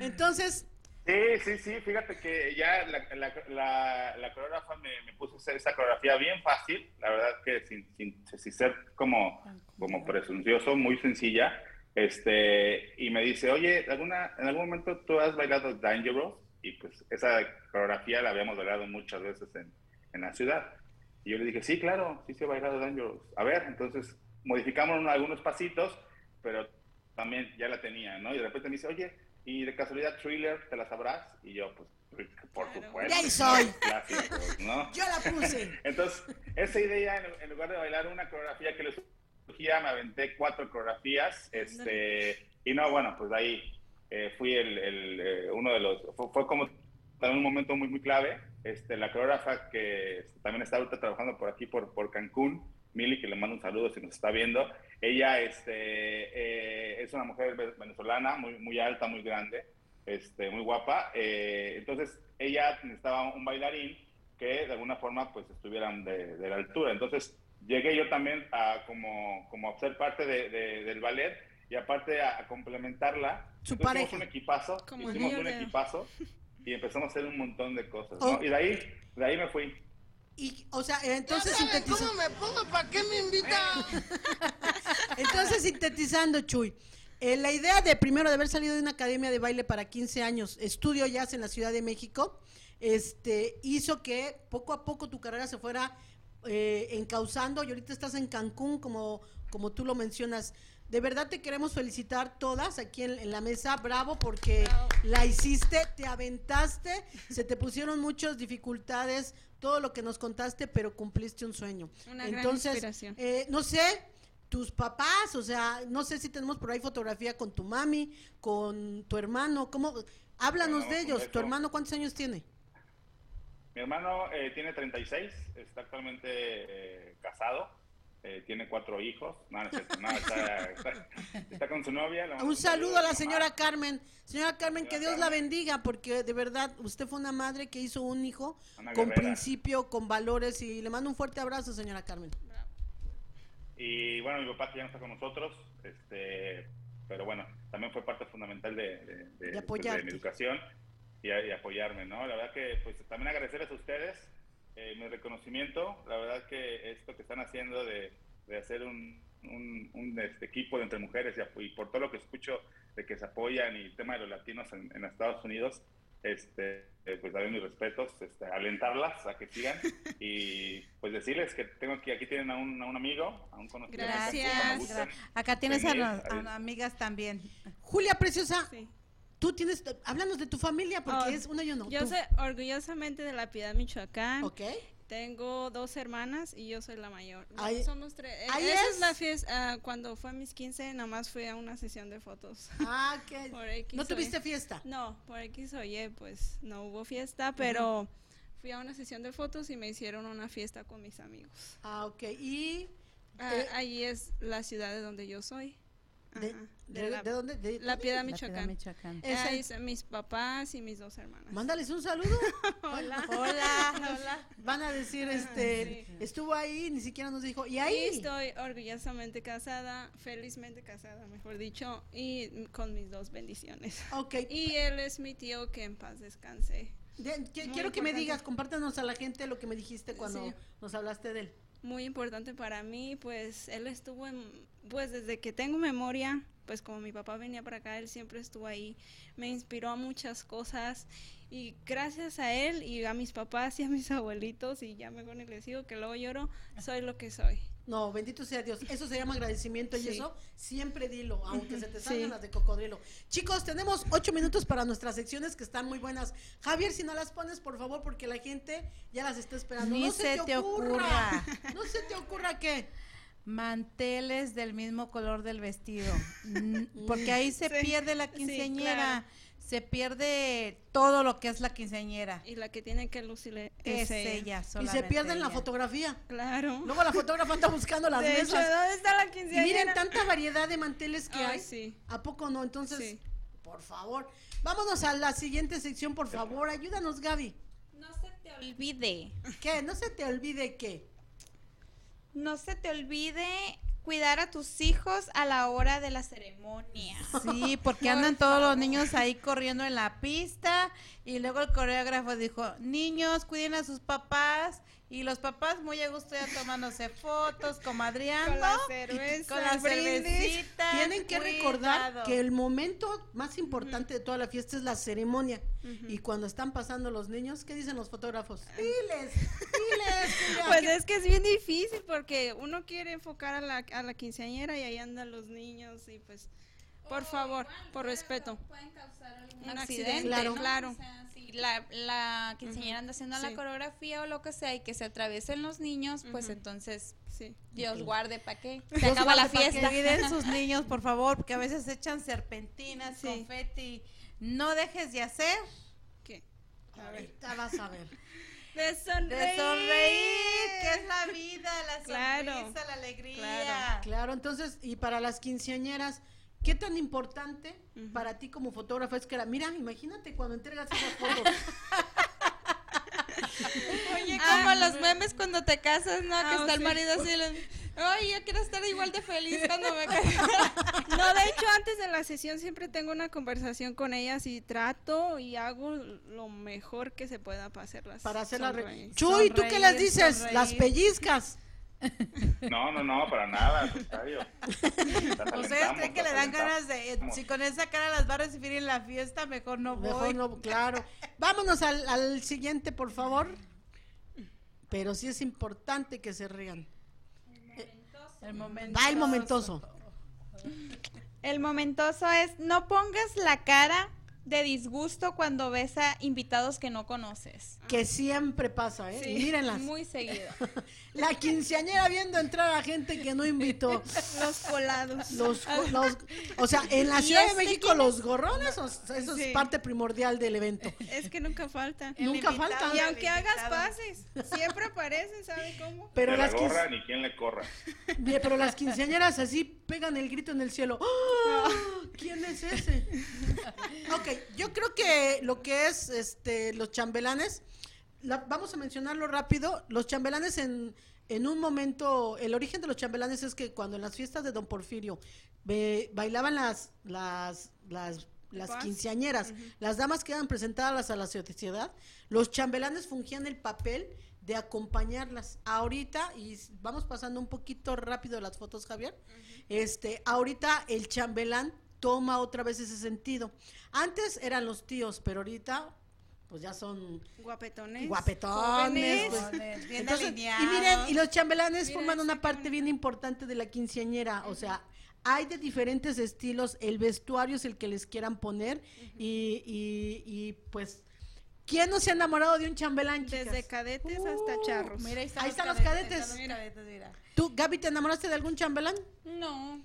entonces... Sí, sí, sí, fíjate que ya la, la, la, coreógrafa me, puso esa coreografía bien fácil, la verdad que sin, sin, sin ser como, como presuncioso, muy sencilla, este, y me dice, oye, ¿alguna, ¿en algún momento tú has bailado Dangerous? Y pues esa coreografía la habíamos bailado muchas veces en, en la ciudad. Y yo le dije, sí, claro, sí se ha bailado Dangerous. A ver, entonces modificamos algunos pasitos, pero también ya la tenía, ¿no? Y de repente me dice, oye, y de casualidad Thriller, ¿te la sabrás? Y yo, pues, por supuesto. ¡Ya soy! ¿no? Yo la puse. Entonces, esa idea, en, lugar de bailar una coreografía que le surgía, me aventé cuatro coreografías, este, y no, bueno, pues ahí eh, fui el, el eh, uno de los, fue, como también un momento muy, muy clave. Este, la coreógrafa que también está ahorita trabajando por aquí, por, por Cancún, Mili, que le mando un saludo si nos está viendo. Ella este, eh, es una mujer venezolana, muy, muy alta, muy grande, este, muy guapa. Eh, entonces, ella necesitaba un bailarín que de alguna forma pues estuvieran de, de la altura. Entonces, llegué yo también a como, como a ser parte de, de, del ballet y aparte a, a complementarla. Su Entonces, pareja. Hicimos un equipazo, Como hicimos un equipazo y empezamos a hacer un montón de cosas. Oh. ¿no? Y de ahí, de ahí me fui. Y, o sea, entonces sintetiza- me pongo? ¿Para qué me invita? Entonces, sintetizando, Chuy, eh, la idea de primero de haber salido de una academia de baile para 15 años, estudio jazz en la Ciudad de México, este, hizo que poco a poco tu carrera se fuera eh, encauzando y ahorita estás en Cancún, como, como tú lo mencionas. De verdad te queremos felicitar todas aquí en, en la mesa, bravo porque Bravo. la hiciste, te aventaste, se te pusieron muchas dificultades, todo lo que nos contaste, pero cumpliste un sueño. Una gran Entonces, inspiración. eh, no sé, tus papás, o sea, no sé si tenemos por ahí fotografía con tu mami, con tu hermano, ¿cómo? Háblanos Bueno, de ellos. ¿Tu hermano cuántos años tiene? Mi hermano eh, tiene 36, está actualmente eh, casado, eh, tiene cuatro hijos. No, está, está- está con su novia. Un saludo a la mamá. señora Carmen. Señora Carmen, que Dios la bendiga, porque de verdad usted fue una madre que hizo un hijo con guerrera. principio, con valores y le mando un fuerte abrazo, señora Carmen. Y bueno, mi papá que ya no está con nosotros, este, pero bueno, también fue parte fundamental de, de, de- De pues, mi educación y apoyarme, ¿no? La verdad que pues también agradecerles a ustedes eh, mi reconocimiento, la verdad que esto que están haciendo de, de hacer un, un, un, este, equipo de entre mujeres y, y por todo lo que escucho de que se apoyan y el tema de los latinos en, en Estados Unidos, este, pues daré mis respetos, este, alentarlas a que sigan y pues decirles que tengo aquí, aquí tienen a un, a un amigo, a un conocido. Gracias. Acá tienes a, venir, nos- a adiós. amigas también. Julia Preciosa, Sí. Tú tienes, háblanos de tu familia, porque Oh, es uno y uno. Yo tú. soy orgullosamente de la Piedad, Michoacán. Ok. Tengo dos hermanas y yo soy la mayor. Ahí- somos tres. Ahí Esa es. es la fiesta. ah, cuando fue a mis 15, nomás fui a una sesión de fotos. Ah, X ¿No tuviste fiesta? No, por X o Y, pues no hubo fiesta, pero fui a una sesión de fotos y me hicieron una fiesta con mis amigos. Ah, ok. Y Ah, Eh, allí es la ciudad de donde yo soy. De, de- la, de dónde? De- La Piedad, Michoacán. Michoacán. Esa es- mis papás y mis dos hermanas. Mándales un saludo. Hola. Hola. Hola. Van a decir, este, Sí. estuvo ahí, ni siquiera nos dijo. Y Y ahí. estoy orgullosamente casada, felizmente casada, mejor dicho, y con mis dos bendiciones. Ok. Y él es mi tío, que en paz descanse. Quiero que me digas, compártanos a la gente lo que me dijiste cuando Sí. nos hablaste de él. Muy importante para mí, pues él estuvo en, pues desde que tengo memoria, pues como mi papá venía para acá, él siempre estuvo ahí, me inspiró a muchas cosas y gracias a él y a mis papás y a mis abuelitos, y ya mejor ni les digo que luego lloro, soy lo que soy. No, bendito sea Dios. Eso se llama agradecimiento y Sí. eso siempre dilo, aunque se te Sí. salgan las de cocodrilo. Chicos, tenemos ocho minutos para nuestras secciones que están muy buenas. Javier, si no las pones, por favor, porque la gente ya las está esperando. Ni no se te ocurra. No se te ocurra que. Manteles del mismo color del vestido. Porque ahí se Sí, pierde la sí, quinceañera. claro. Se pierde todo lo que es la quinceañera. Y la que tiene que lucir es, Es ella. ella, Y se solamente pierden la ella. fotografía. Claro. Luego la fotógrafa anda buscando las de hecho, mesas. ¿dónde está la Y quinceañera? miren tanta variedad de manteles que Ay, hay. sí. ¿A poco no? Entonces, Sí. por favor. Vámonos a la siguiente sección, por favor. Ayúdanos, Gaby. No se te olvide. ¿Qué? No se te olvide que. No se te olvide cuidar a tus hijos a la hora de la ceremonia. Sí, porque andan todos los niños ahí corriendo en la pista y luego el coreógrafo dijo, niños, cuiden a sus papás y los papás muy a gusto ya tomándose fotos, comadreando, Con la cerveza, con la cervecita. Tienen que recordar que el momento más importante de toda la fiesta es la ceremonia. Y cuando están pasando los niños, ¿qué dicen los fotógrafos? Diles, diles, Pues es que es bien difícil porque uno quiere enfocar a la, a la quinceañera y ahí andan los niños y pues, por favor, por respeto. Pueden causar algún Un accidente. accidente, Claro. claro. O sea, si la, la quinceañera anda haciendo la Sí. coreografía o lo que sea y que se atraviesen los niños, pues Ujú. entonces Sí. Dios guarde para qué. Se Dios acaba la fiesta. Cuiden sus niños, por favor, porque a veces echan serpentinas, Sí. confeti. No dejes de hacer ¿Qué? Ahorita vas a ver. De sonreír. De sonreír, que es la vida, la Claro, sonrisa, la alegría. claro. Claro, entonces, y para las quinceañeras, ¿qué tan importante para ti como fotógrafa es que la, mira, imagínate cuando entregas esas fotos. Oye, Ah, como los memes cuando te casas, ¿no? que Ah, está el marido así, ay, yo quiero estar igual de feliz cuando me case. No, de hecho, antes de la sesión siempre tengo una conversación con ellas y trato y hago lo mejor que se pueda para hacerlas. para hacerla re- sonreír. Chuy, ¿tú qué les dices? sonreír. Las pellizcas. No, no, no, para nada, al contrario. ¿Ustedes creen que le dan ganas de, eh, si con esa cara las va a recibir en la fiesta, mejor no voy? Mejor no, claro. Vámonos al, al siguiente, por favor. Pero sí es importante que se rían. El momento. Va el momentoso. El momentoso es no pongas la cara de disgusto cuando ves a invitados que no conoces. Que siempre pasa, ¿eh? Y mírenlas. Muy seguido. La quinceañera viendo entrar a gente que no invitó. Los colados. Los, los- o sea, en la ¿Y Ciudad de este México quién los gorrones, o sea, eso es parte primordial del evento. Es que nunca faltan. El Nunca invitado, faltan. Y aunque hagas pases, siempre aparecen, ¿sabe cómo? Pero la las, quince- gorra ni quien le corra. Bien, pero las quinceañeras así pegan el grito en el cielo. ¡Ah! ¿Quién es ese? ok, yo creo que lo que es este los chambelanes, la- vamos a mencionarlo rápido. Los chambelanes en, en un momento, el origen de los chambelanes es que cuando en las fiestas de Don Porfirio be- bailaban las, las, las, las quinceañeras, las damas que eran presentadas a la sociedad, los chambelanes fungían el papel de acompañarlas. Ahorita, y vamos pasando un poquito rápido las fotos, Javier, este, ahorita el chambelán toma otra vez ese sentido. Antes eran los tíos, pero ahorita pues ya son Guapetones. guapetones. pues. Jóvenes, bien Entonces, y miren, y los chambelanes forman una parte bien importante de la quinceañera, o sea, hay de diferentes estilos, el vestuario es el que les quieran poner y, y, y, pues, ¿quién no se ha enamorado de un chambelán? chicas? Desde cadetes hasta charros. Mira, ahí están, Ahí los, están cadetes. los cadetes, mira. ¿Tú, Gaby, te enamoraste de algún chambelán? No. No,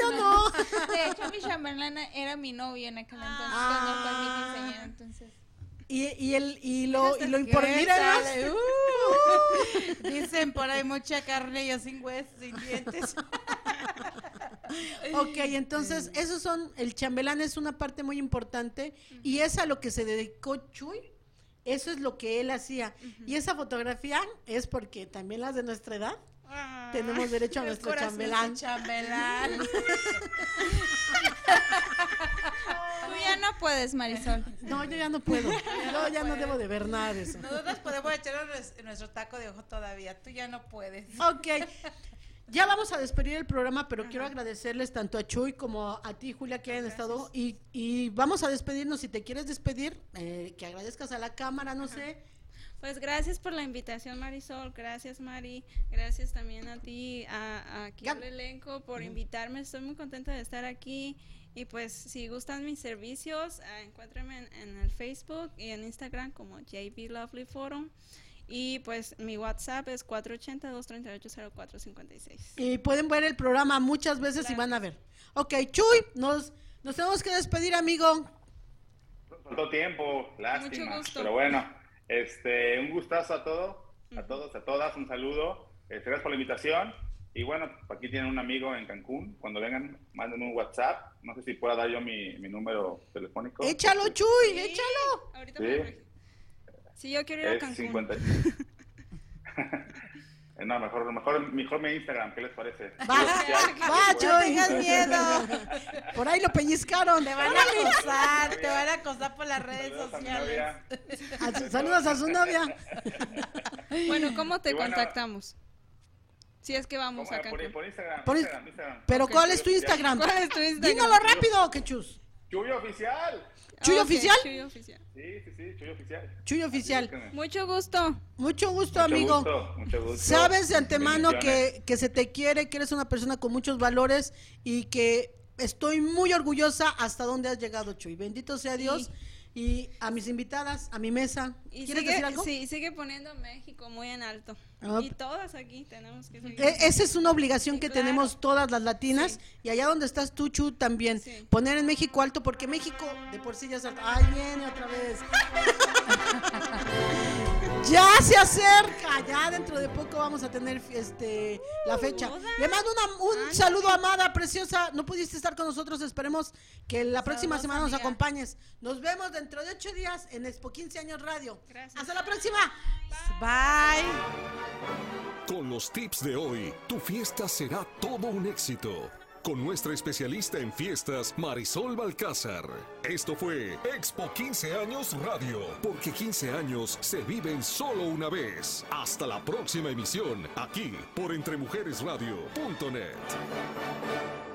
yo no. De hecho, mi chambelán era mi novio en aquel entonces, Ah. cuando fue mi quinceañera, entonces. Y, y, el, y lo, y lo ¿Qué importante. Uh, dicen por ahí mucha carne, yo sin huesos, sin dientes. Ok, entonces, esos son, el chambelán es una parte muy importante y es a lo que se dedicó Chuy. Eso es lo que él hacía. Y esa fotografía es porque también las de nuestra edad Ah, tenemos derecho a nuestro chambelán. Chambelán. Tú ya no puedes, Marisol. No, yo ya no puedo. Yo ya no debo de ver nada de eso. Nosotros podemos echarnos nues- nuestro taco de ojo todavía. Tú ya no puedes. Ok. Ya vamos a despedir el programa, pero quiero agradecerles tanto a Chuy como a ti, Julia, que hayan estado. Y, y vamos a despedirnos. Si te quieres despedir, eh, que agradezcas a la cámara, no sé. Pues gracias por la invitación, Marisol. Gracias, Mari. Gracias también a ti, a, aquí al elenco, por invitarme. Estoy muy contenta de estar aquí. Y pues, si gustan mis servicios, ah, encuéntrenme en, en el Facebook y en Instagram como JB Lovely Forum. Y pues, mi WhatsApp es 480-238-0456. Y pueden ver el programa muchas veces y van a ver. Ok, Chuy, nos, nos tenemos que despedir, amigo. Faltó tiempo, lástima. Mucho gusto. Pero bueno, este, un gustazo a todos, a todos, a todas, un saludo. Este, gracias por la invitación. Y bueno, aquí tienen un amigo en Cancún. Cuando vengan, manden un WhatsApp. No sé si pueda dar yo mi, mi número telefónico. Échalo, Chuy, Sí, échalo. Ahorita Sí. me Si yo quiero ir a Es Cancún. 50. no, mejor, mejor, mejor mi Instagram, ¿qué les parece? Va, Oficial. va, Bueno, Chuy. tengas miedo. Por ahí lo peñiscaron. Te van a acosar, te van a acosar por las redes saludos sociales. novia. A su- Saludos a su novia. Bueno, ¿cómo te bueno, contactamos? Si es que vamos a Por, Cancún. por Instagram, Por Instagram, Instagram. Pero. ¿cuál es tu Instagram? ¿Cuál es tu Instagram? Dígalo rápido, que Chuy Oficial. ¿Chuy Ok, oficial? Chuy oficial. Sí, sí, sí, Chuy Oficial. Chuy oficial. Mucho gusto. Mucho gusto, Mucho amigo. gusto, mucho gusto. Sabes de antemano que, que se te quiere, que eres una persona con muchos valores y que estoy muy orgullosa hasta dónde has llegado, Chuy. Bendito sea Dios. Y a mis invitadas, a mi mesa. Y ¿Quieres sigue, decir algo? Sí, sigue poniendo México muy en alto. Ah. Y todas aquí tenemos que seguir. E- esa es una obligación que Claro. tenemos todas las latinas y allá donde estás tú, Chu, también. Sí. Poner en México alto porque México de por sí ya es alto. ¡Ay, viene otra vez! ya se acerca, ya dentro de poco vamos a tener este la fecha. Le mando una- un saludo, amada, preciosa. No pudiste estar con nosotros, esperemos que la próxima Saludos, semana nos amiga. acompañes. Nos vemos dentro de ocho días en Expo 15 años Radio. Gracias. Hasta la próxima. Bye. Con los tips de hoy, tu fiesta será todo un éxito. Con nuestra especialista en fiestas, Marisol Balcázar. Esto fue Expo 15 Años Radio, porque 15 años se viven solo una vez. Hasta la próxima emisión, aquí por entremujeresradio.net.